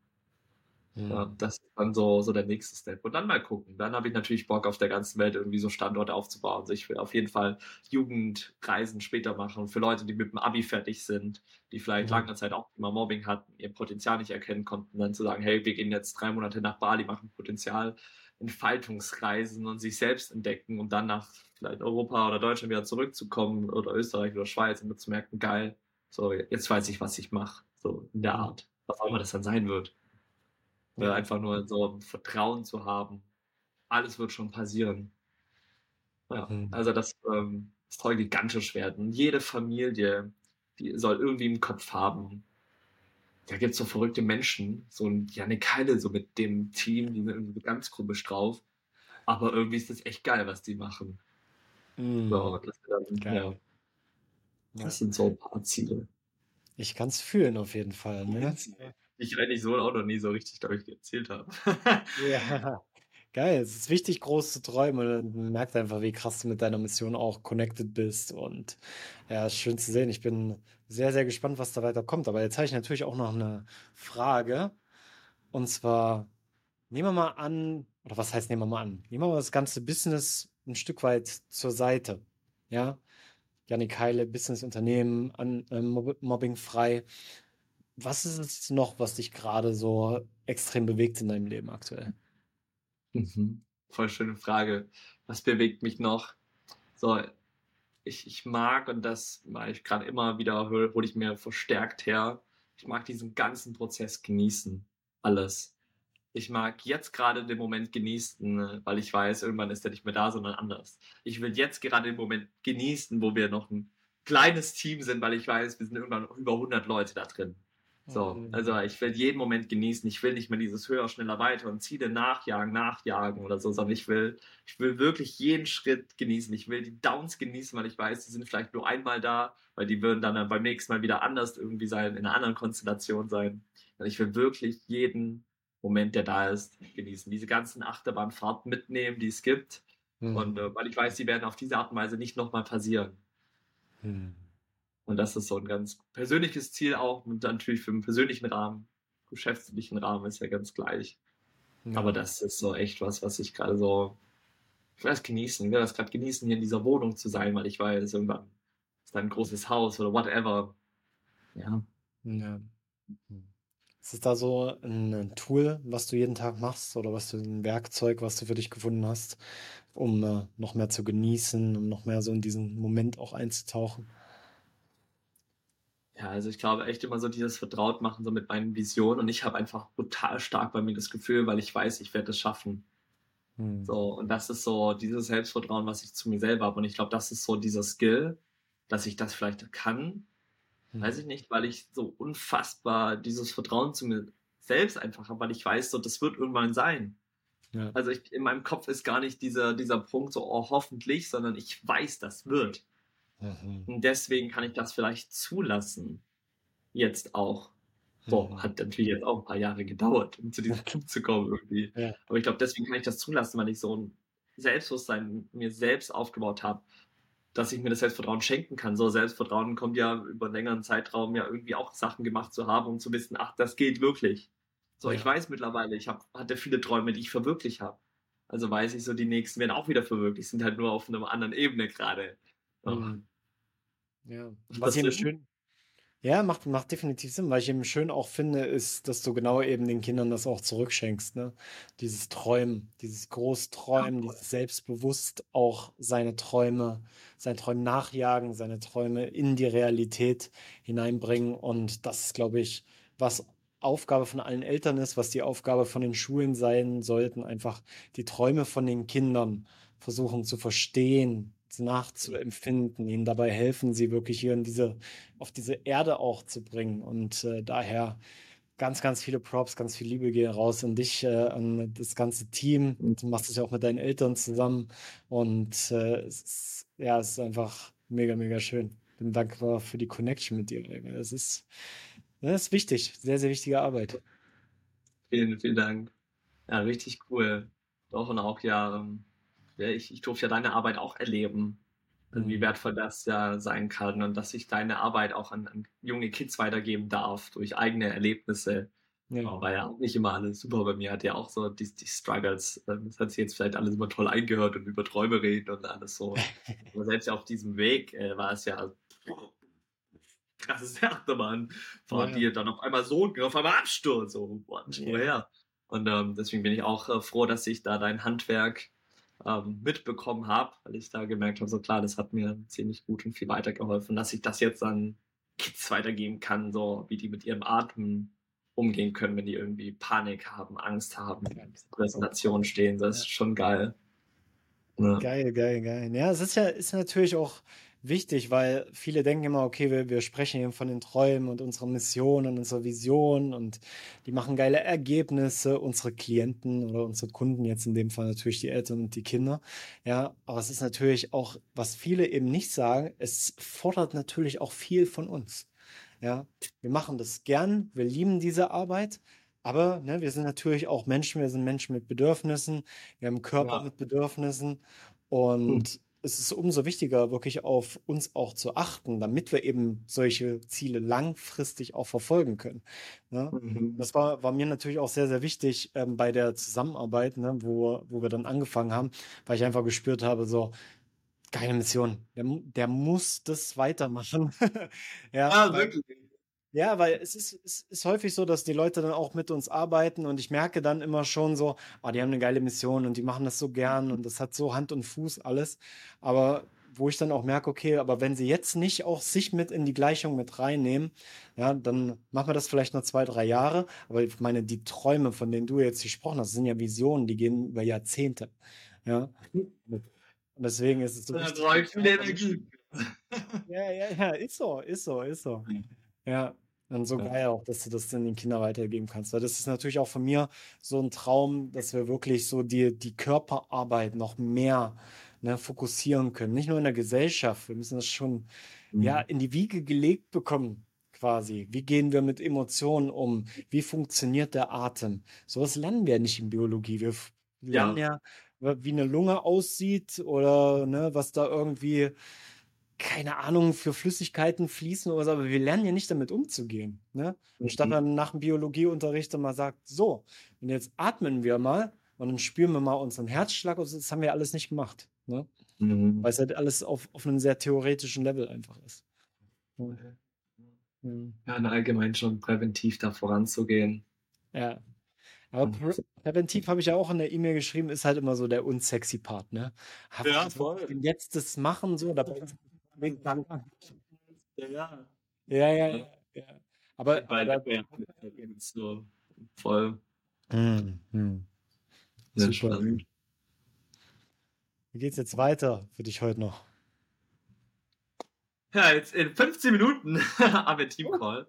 Mhm. Ja, das ist dann so, so der nächste Step. Und dann mal gucken. Dann habe ich natürlich Bock, auf der ganzen Welt irgendwie so Standorte aufzubauen. Also ich will auf jeden Fall Jugendreisen später machen für Leute, die mit dem Abi fertig sind, die vielleicht mhm. lange Zeit auch immer Mobbing hatten, ihr Potenzial nicht erkennen konnten, dann zu sagen, hey, wir gehen jetzt drei Monate nach Bali, machen Potenzial. Entfaltungsreisen und sich selbst entdecken, um dann nach vielleicht Europa oder Deutschland wieder zurückzukommen oder Österreich oder Schweiz und zu merken, geil, so, jetzt weiß ich, was ich mache. So in der. Art. Was auch immer das dann sein wird. Oder einfach nur so Vertrauen zu haben. Alles wird schon passieren. Ja, also das, ähm, soll gigantisch werden. jede Familie, die soll irgendwie im Kopf haben. Da gibt es so verrückte Menschen, so ein Janik Keile, so mit dem Team, die sind irgendwie ganz komisch drauf. Aber irgendwie ist das echt geil, was die machen. Mhm. So, das, dann, ja. das sind so ein paar Ziele. Ich kann es fühlen auf jeden Fall. Ne? Ich eigentlich so auch noch nie so richtig, glaube ich, erzählt habe. ja, geil. Es ist wichtig, groß zu träumen. Man merkt einfach, wie krass du mit deiner Mission auch connected bist. Und ja, schön zu sehen. Ich bin sehr, sehr gespannt, was da weiter kommt. Aber jetzt habe ich natürlich auch noch eine Frage. Und zwar, nehmen wir mal an, oder was heißt nehmen wir mal an? Nehmen wir mal das ganze Business ein Stück weit zur Seite. Ja, Janik Heile, Businessunternehmen, äh, Mobbing frei. Was ist es noch, was dich gerade so extrem bewegt in deinem Leben aktuell? Mhm. Voll schöne Frage. Was bewegt mich noch? So, ich, ich mag, und das mache ich gerade immer wieder, hole ich mir verstärkt her, ich mag diesen ganzen Prozess genießen. Alles ich mag jetzt gerade den Moment genießen, weil ich weiß, irgendwann ist er nicht mehr da, sondern anders. Ich will jetzt gerade den Moment genießen, wo wir noch ein kleines Team sind, weil ich weiß, wir sind irgendwann über 100 Leute da drin. So, mhm. also ich will jeden Moment genießen. Ich will nicht mehr dieses höher, schneller, weiter und Ziele nachjagen, nachjagen oder so, sondern ich will, ich will wirklich jeden Schritt genießen. Ich will die Downs genießen, weil ich weiß, die sind vielleicht nur einmal da, weil die würden dann beim nächsten Mal wieder anders irgendwie sein, in einer anderen Konstellation sein. Und ich will wirklich jeden Moment, der da ist, genießen. Diese ganzen Achterbahnfahrten mitnehmen, die es gibt. Mhm. Und äh, weil ich weiß, die werden auf diese Art und Weise nicht nochmal passieren. Mhm. Und das ist so ein ganz persönliches Ziel auch und natürlich für einen persönlichen Rahmen, geschäftlichen Rahmen ist ja ganz gleich. Ja. Aber das ist so echt was, was ich gerade so, ich will das genießen, ich will das gerade genießen, hier in dieser Wohnung zu sein, weil ich weiß, irgendwann ist da ein großes Haus oder whatever. Ja. ja. Ist es da so ein Tool, was du jeden Tag machst oder was du ein Werkzeug, was du für dich gefunden hast, um äh, noch mehr zu genießen, um noch mehr so in diesen Moment auch einzutauchen? Ja, also ich glaube echt immer so dieses Vertrautmachen so mit meinen Visionen und ich habe einfach total stark bei mir das Gefühl, weil ich weiß, ich werde es schaffen. Hm. So, und das ist so dieses Selbstvertrauen, was ich zu mir selber habe. Und ich glaube, das ist so dieser Skill, dass ich das vielleicht kann, Mhm. Weiß ich nicht, weil ich so unfassbar dieses Vertrauen zu mir selbst einfach habe, weil ich weiß, so, das wird irgendwann sein. Ja. Also ich, in meinem Kopf ist gar nicht dieser, dieser Punkt so, oh, hoffentlich, sondern ich weiß, das wird. Mhm. Und deswegen kann ich das vielleicht zulassen. Jetzt auch. So, mhm. hat natürlich jetzt auch ein paar Jahre gedauert, um zu diesem Punkt zu kommen irgendwie. Ja. Aber ich glaube, deswegen kann ich das zulassen, weil ich so ein Selbstbewusstsein mir selbst aufgebaut habe, dass ich mir das Selbstvertrauen schenken kann. So Selbstvertrauen kommt ja über einen längeren Zeitraum ja irgendwie auch Sachen gemacht zu haben, um zu wissen, ach, das geht wirklich. So, ja. ich weiß mittlerweile, ich hab, hatte viele Träume, die ich verwirklicht habe. Also weiß ich so, die nächsten werden auch wieder verwirklicht, sind halt nur auf einer anderen Ebene gerade. Mhm. Ja, was ich schön, ja, macht, macht definitiv Sinn. Was ich eben schön auch finde, ist, dass du genau eben den Kindern das auch zurückschenkst. Ne? Dieses Träumen, dieses Großträumen, dieses selbstbewusst auch seine Träume, seine Träume nachjagen, seine Träume in die Realität hineinbringen. Und das ist, glaube ich, was Aufgabe von allen Eltern ist, was die Aufgabe von den Schulen sein sollten, einfach die Träume von den Kindern versuchen zu verstehen, nachzuempfinden, ihnen dabei helfen, sie wirklich hier in diese, auf diese Erde auch zu bringen. Und äh, daher ganz, ganz viele Props, ganz viel Liebe gehen raus an dich, äh, an das ganze Team. Und du machst es ja auch mit deinen Eltern zusammen. Und äh, es ist, ja, es ist einfach mega, mega schön. Bin dankbar für die Connection mit dir. Es ist, das ist wichtig, sehr, sehr wichtige Arbeit. Vielen, vielen Dank. Ja, richtig cool. Doch, und auch ja, ähm, ja ich, ich durfte ja deine Arbeit auch erleben. Also wie mhm. wertvoll das ja sein kann und dass ich deine Arbeit auch an, an junge Kids weitergeben darf durch eigene Erlebnisse. Ja. War ja auch nicht immer alles super bei mir, hat ja auch so die, die Struggles. Ähm, das hat sich jetzt vielleicht alles immer toll eingehört und über Träume reden und alles so. [LAUGHS] Aber selbst auf diesem Weg äh, war es ja [LAUGHS] krasses Achterbahn vor ja, dir, dann auf einmal so und auf einmal Absturz. So, woher? Und ähm, deswegen bin ich auch äh, froh, dass ich da dein Handwerk ähm, mitbekommen habe, weil ich da gemerkt habe, so klar, das hat mir ziemlich gut und viel weitergeholfen, dass ich das jetzt an Kids weitergeben kann, so wie die mit ihrem Atmen umgehen können, wenn die irgendwie Panik haben, Angst haben, in dieser Präsentation stehen. Das ist schon geil. Ja. Geil, geil, geil. Ja, es ist ja ist natürlich auch wichtig, weil viele denken immer, okay, wir, wir sprechen hier von den Träumen und unserer Mission und unserer Vision und die machen geile Ergebnisse, unsere Klienten oder unsere Kunden, jetzt in dem Fall natürlich die Eltern und die Kinder. Ja, aber es ist natürlich auch, was viele eben nicht sagen, es fordert natürlich auch viel von uns. Ja, wir machen das gern, wir lieben diese Arbeit, aber ne, wir sind natürlich auch Menschen, wir sind Menschen mit Bedürfnissen, wir haben Körper ja. mit Bedürfnissen und hm es ist umso wichtiger, wirklich auf uns auch zu achten, damit wir eben solche Ziele langfristig auch verfolgen können. Ne? Mhm. Das war, war mir natürlich auch sehr, sehr wichtig ähm, bei der Zusammenarbeit, ne, wo, wo wir dann angefangen haben, weil ich einfach gespürt habe, so, geile Mission, der, der muss das weitermachen. [LAUGHS] ja, ah, wirklich. Ja, weil es ist, es ist häufig so, dass die Leute dann auch mit uns arbeiten und ich merke dann immer schon so, oh, die haben eine geile Mission und die machen das so gern und das hat so Hand und Fuß alles. Aber wo ich dann auch merke, okay, aber wenn sie jetzt nicht auch sich mit in die Gleichung mit reinnehmen, ja, dann machen wir das vielleicht noch zwei, drei Jahre. Aber ich meine, die Träume, von denen du jetzt gesprochen hast, sind ja Visionen, die gehen über Jahrzehnte. Ja. Und deswegen ist es so. [LAUGHS] Ja, ja, ja, ist so, ist so, ist so. Ja, und so Ja. geil auch, dass du das dann den Kindern weitergeben kannst. Weil das ist natürlich auch von mir so ein Traum, dass wir wirklich so die, die Körperarbeit noch mehr ne, fokussieren können. Nicht nur in der Gesellschaft. Wir müssen das schon ja, mhm. in die Wiege gelegt bekommen, quasi. Wie gehen wir mit Emotionen um? Wie funktioniert der Atem? Sowas lernen wir nicht in Biologie. Wir lernen Ja. ja, wie eine Lunge aussieht oder ne, was da irgendwie keine Ahnung, für Flüssigkeiten fließen oder so, aber wir lernen ja nicht damit umzugehen. Ne? Mhm. Statt dann nach dem Biologieunterricht mal sagt, so, und jetzt atmen wir mal und dann spüren wir mal unseren Herzschlag. Und das haben wir alles nicht gemacht. Ne? Mhm. Weil es halt alles auf, auf einem sehr theoretischen Level einfach ist. Mhm. Ja, allgemein schon präventiv da voranzugehen. Ja. Aber prä präventiv habe ich ja auch in der E-Mail geschrieben, ist halt immer so der unsexy Part, ne? Hab ja, voll. Jetzt das machen, so, da Wegen Ja, ja. Ja, ja, ja. Aber, Bei aber so voll. Hm, hm. Super. Wie geht's jetzt weiter für dich heute noch? Ja, jetzt in 15 Minuten [LAUGHS] haben wir Teamcall.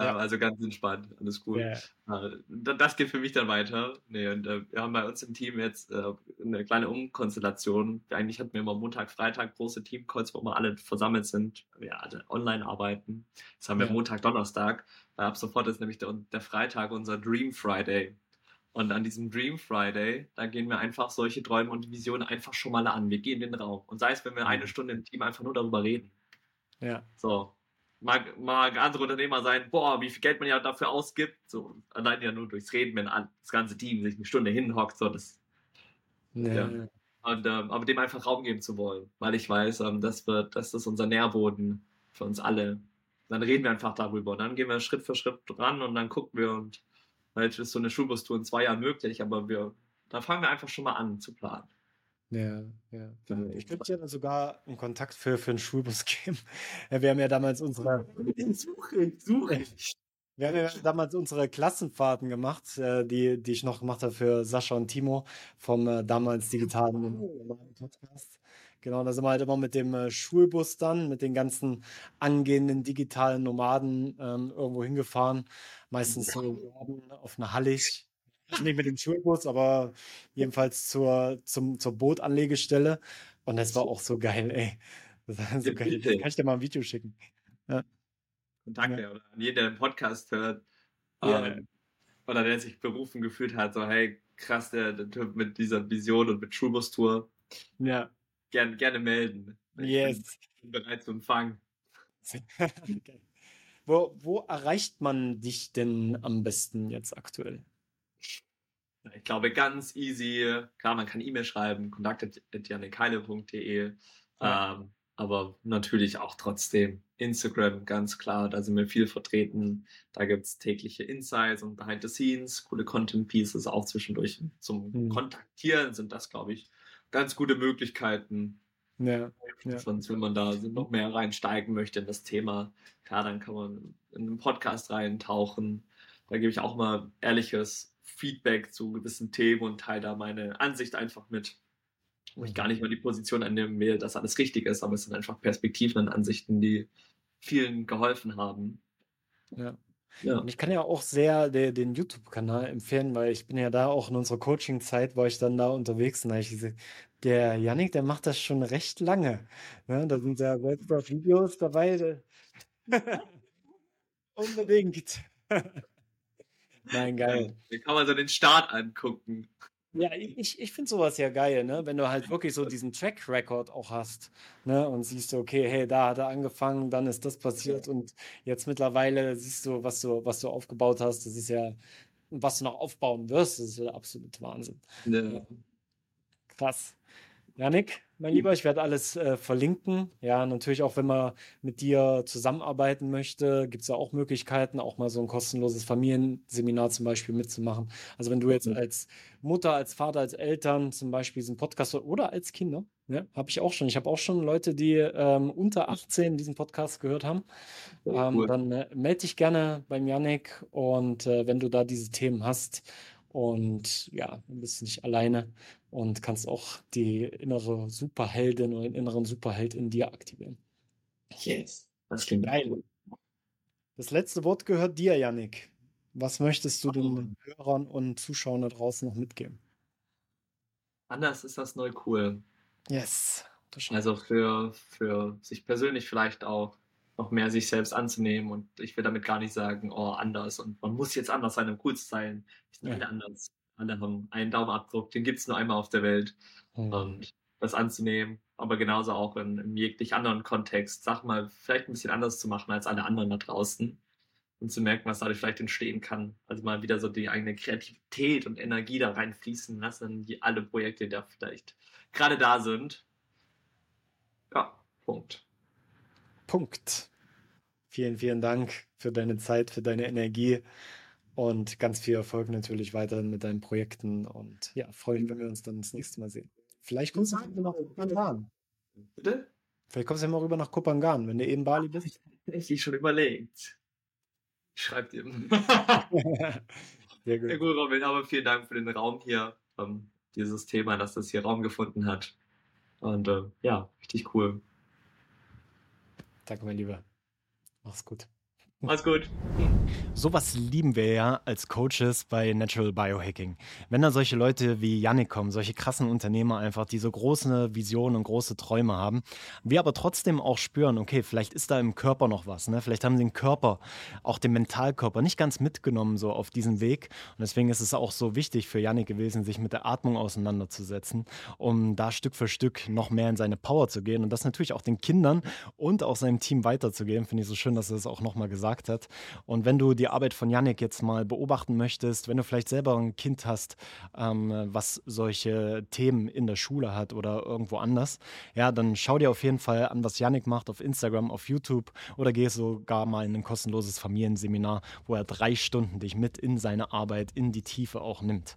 Ja. Also ganz entspannt, alles cool. Yeah. Das geht für mich dann weiter. Nee, und äh, wir haben bei uns im Team jetzt äh, eine kleine Umkonstellation. Eigentlich hatten wir immer Montag, Freitag große Teamcalls, wo wir alle versammelt sind, wir alle online arbeiten. Jetzt haben wir ja. Montag, Donnerstag. Ab sofort ist nämlich der, der Freitag unser Dream Friday. Und an diesem Dream Friday, da gehen wir einfach solche Träume und Visionen einfach schon mal an. Wir gehen in den Raum. Und sei es, wenn wir eine Stunde im Team einfach nur darüber reden. Ja. So, mag, mag andere Unternehmer sein, boah, wie viel Geld man ja dafür ausgibt. So, allein ja nur durchs Reden, wenn das ganze Team sich eine Stunde hinhockt, so das. Nee. Ja. Und, ähm, aber dem einfach Raum geben zu wollen, weil ich weiß, ähm, das wird, das ist unser Nährboden für uns alle. Dann reden wir einfach darüber und dann gehen wir Schritt für Schritt dran und dann gucken wir und vielleicht ist so eine Schulbustour in zwei Jahren möglich, aber wir, da fangen wir einfach schon mal an zu planen. Ja, ja. Ich könnte dir dann sogar einen Kontakt für, für einen Schulbus [LAUGHS] geben. Wir haben ja damals unsere. Suche, suche. Wir haben ja damals unsere Klassenfahrten gemacht, äh, die, die ich noch gemacht habe für Sascha und Timo vom äh, damals digitalen Podcast. Genau, da sind wir halt immer mit dem äh, Schulbus dann, mit den ganzen angehenden digitalen Nomaden ähm, irgendwo hingefahren. meistens so auf einer Hallig. Nicht mit dem Schulbus, aber jedenfalls zur, zum, zur Bootanlegestelle. Und das war auch so geil, ey. Das, war so geil. kann ich dir mal ein Video schicken. Ja. Kontakte ja. oder an jeden, der den Podcast hört. Ja. Ähm, oder der sich berufen gefühlt hat, so, hey, krass, der, der Typ mit dieser Vision und mit Schulbus-Tour. Ja. Gern, gerne melden. Yes. Ich bin bereit zu empfangen. okay. [LAUGHS] wo, wo erreicht man dich denn am besten jetzt aktuell? Ich glaube, ganz easy. Klar, man kann E-Mail schreiben, kontakt.janikeile.de. Ja. Ähm, aber natürlich auch trotzdem Instagram, ganz klar. Da sind wir viel vertreten. Da gibt es tägliche Insights und Behind the Scenes, coole Content Pieces auch zwischendurch. Zum hm. Kontaktieren sind das, glaube ich, ganz gute Möglichkeiten. Ja, ja. Sonst, wenn man da noch mehr reinsteigen möchte in das Thema, klar, dann kann man in einen Podcast reintauchen. Da gebe ich auch mal ehrliches Feedback zu gewissen Themen und teile da meine Ansicht einfach mit. Wo ich gar nicht mal die Position annehmen will, dass alles richtig ist, aber es sind einfach Perspektiven und Ansichten, die vielen geholfen haben. Ja. Ja. Und ich kann ja auch sehr de, den YouTube-Kanal empfehlen, weil ich bin ja da auch in unserer Coaching-Zeit, war ich dann da unterwegs und da ich diese, der Yannick, der macht das schon recht lange. Ne? Da sind ja Videos dabei. [LAUGHS] Unbedingt. [LAUGHS] Nein, geil. Da kann man so den Start angucken. Ja, ich, ich finde sowas ja geil, ne? Wenn du halt wirklich so diesen Track Record auch hast, ne? Und siehst du, okay, hey, da hat er angefangen, dann ist das passiert und jetzt mittlerweile siehst du, was du, was du aufgebaut hast. Das ist ja, was du noch aufbauen wirst, das ist ja der absolute Wahnsinn. Ja. Krass. Janik, mein Lieber, ich werde alles äh, verlinken. Ja, natürlich auch, wenn man mit dir zusammenarbeiten möchte, gibt es ja auch Möglichkeiten, auch mal so ein kostenloses Familienseminar zum Beispiel mitzumachen. Also wenn du jetzt als Mutter, als Vater, als Eltern zum Beispiel diesen Podcast oder als Kinder, ja, habe ich auch schon. Ich habe auch schon Leute, die ähm, unter 18 diesen Podcast gehört haben. Ähm, cool. Dann äh, melde dich gerne beim Janik und äh, wenn du da diese Themen hast und ja, du bist nicht alleine und kannst auch die innere Superheldin oder den inneren Superheld in dir aktivieren. Yes, das klingt geil. Das letzte Wort gehört dir, Yannick. Was möchtest du den Hörern und Zuschauern da draußen noch mitgeben? Anders ist das neu cool. Yes. Also für, für sich persönlich vielleicht auch noch mehr sich selbst anzunehmen. Und ich will damit gar nicht sagen, oh, anders. Und man muss jetzt anders sein, um cool zu sein. Ich sind ja. alle anders. Alle haben einen Daumenabdruck, den gibt es nur einmal auf der Welt. Mhm. Und das anzunehmen, aber genauso auch in, in jeglich anderen Kontext, sag mal, vielleicht ein bisschen anders zu machen als alle anderen da draußen und zu merken, was dadurch vielleicht entstehen kann. Also mal wieder so die eigene Kreativität und Energie da reinfließen lassen, die alle Projekte, die da vielleicht gerade da sind. Ja, Punkt. Punkt. Vielen, vielen Dank für deine Zeit, für deine Energie und ganz viel Erfolg natürlich weiterhin mit deinen Projekten. Und ja, freue mich, wenn wir uns dann das nächste Mal sehen. Vielleicht kommst du rüber nach Kupangan. Bitte? Vielleicht kommst du ja mal rüber nach Kupangan, wenn du eben Bali bist. [LAUGHS] Ich Tatsächlich schon überlegt. Schreibt dir. [LAUGHS] Sehr gut. Ja, gut, Robin, aber vielen Dank für den Raum hier, ähm, dieses Thema, dass das hier Raum gefunden hat. Und äh, ja, richtig cool. Danke, mein Lieber. Mach's gut. Mach's gut. Sowas lieben wir ja als Coaches bei Natural Biohacking. Wenn da solche Leute wie Yannick kommen, solche krassen Unternehmer einfach, die so große Visionen und große Träume haben, wir aber trotzdem auch spüren, okay, vielleicht ist da im Körper noch was, ne? Vielleicht haben den Körper, auch den Mentalkörper nicht ganz mitgenommen so auf diesen Weg. Und deswegen ist es auch so wichtig für Yannick gewesen, sich mit der Atmung auseinanderzusetzen, um da Stück für Stück noch mehr in seine Power zu gehen und das natürlich auch den Kindern und auch seinem Team weiterzugeben. Finde ich so schön, dass er das auch nochmal gesagt hat. Und wenn du die Arbeit von Yannick jetzt mal beobachten möchtest, wenn du vielleicht selber ein Kind hast, ähm, was solche Themen in der Schule hat oder irgendwo anders, ja, dann schau dir auf jeden Fall an, was Yannick macht auf Instagram, auf YouTube oder geh sogar mal in ein kostenloses Familienseminar, wo er drei Stunden dich mit in seine Arbeit, in die Tiefe auch nimmt.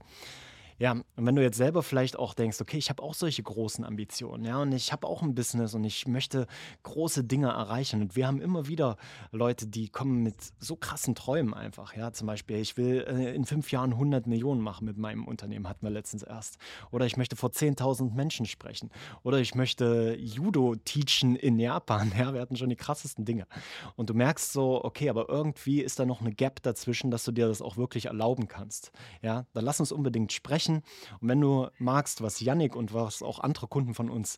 Ja, und wenn du jetzt selber vielleicht auch denkst, okay, ich habe auch solche großen Ambitionen, ja, und ich habe auch ein Business und ich möchte große Dinge erreichen. Und wir haben immer wieder Leute, die kommen mit so krassen Träumen einfach, ja, zum Beispiel, ich will äh, in fünf Jahren 100 Millionen machen mit meinem Unternehmen, hatten wir letztens erst. Oder ich möchte vor 10.000 Menschen sprechen. Oder ich möchte Judo teachen in Japan, [LAUGHS] ja, wir hatten schon die krassesten Dinge. Und du merkst so, okay, aber irgendwie ist da noch eine Gap dazwischen, dass du dir das auch wirklich erlauben kannst, ja, dann lass uns unbedingt sprechen sprechen. Und wenn du magst, was Yannick und was auch andere Kunden von uns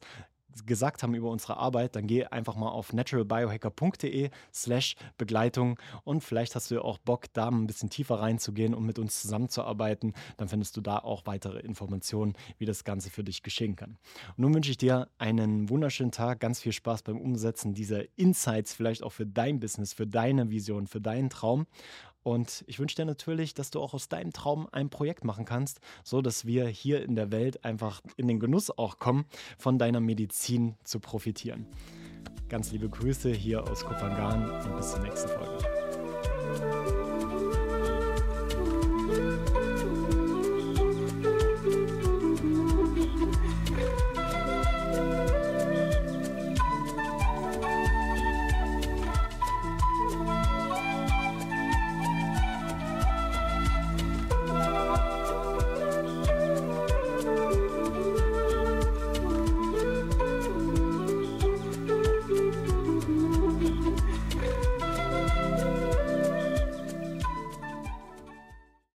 gesagt haben über unsere Arbeit, dann geh einfach mal auf naturalbiohacker.de slash Begleitung und vielleicht hast du ja auch Bock, da ein bisschen tiefer reinzugehen und mit uns zusammenzuarbeiten. Dann findest du da auch weitere Informationen, wie das Ganze für dich geschehen kann. Und nun wünsche ich dir einen wunderschönen Tag, ganz viel Spaß beim Umsetzen dieser Insights, vielleicht auch für dein Business, für deine Vision, für deinen Traum. Und ich wünsche dir natürlich, dass du auch aus deinem Traum ein Projekt machen kannst, so dass wir hier in der Welt einfach in den Genuss auch kommen, von deiner Medizin zu profitieren. Ganz liebe Grüße hier aus Kopangan und bis zur nächsten Folge.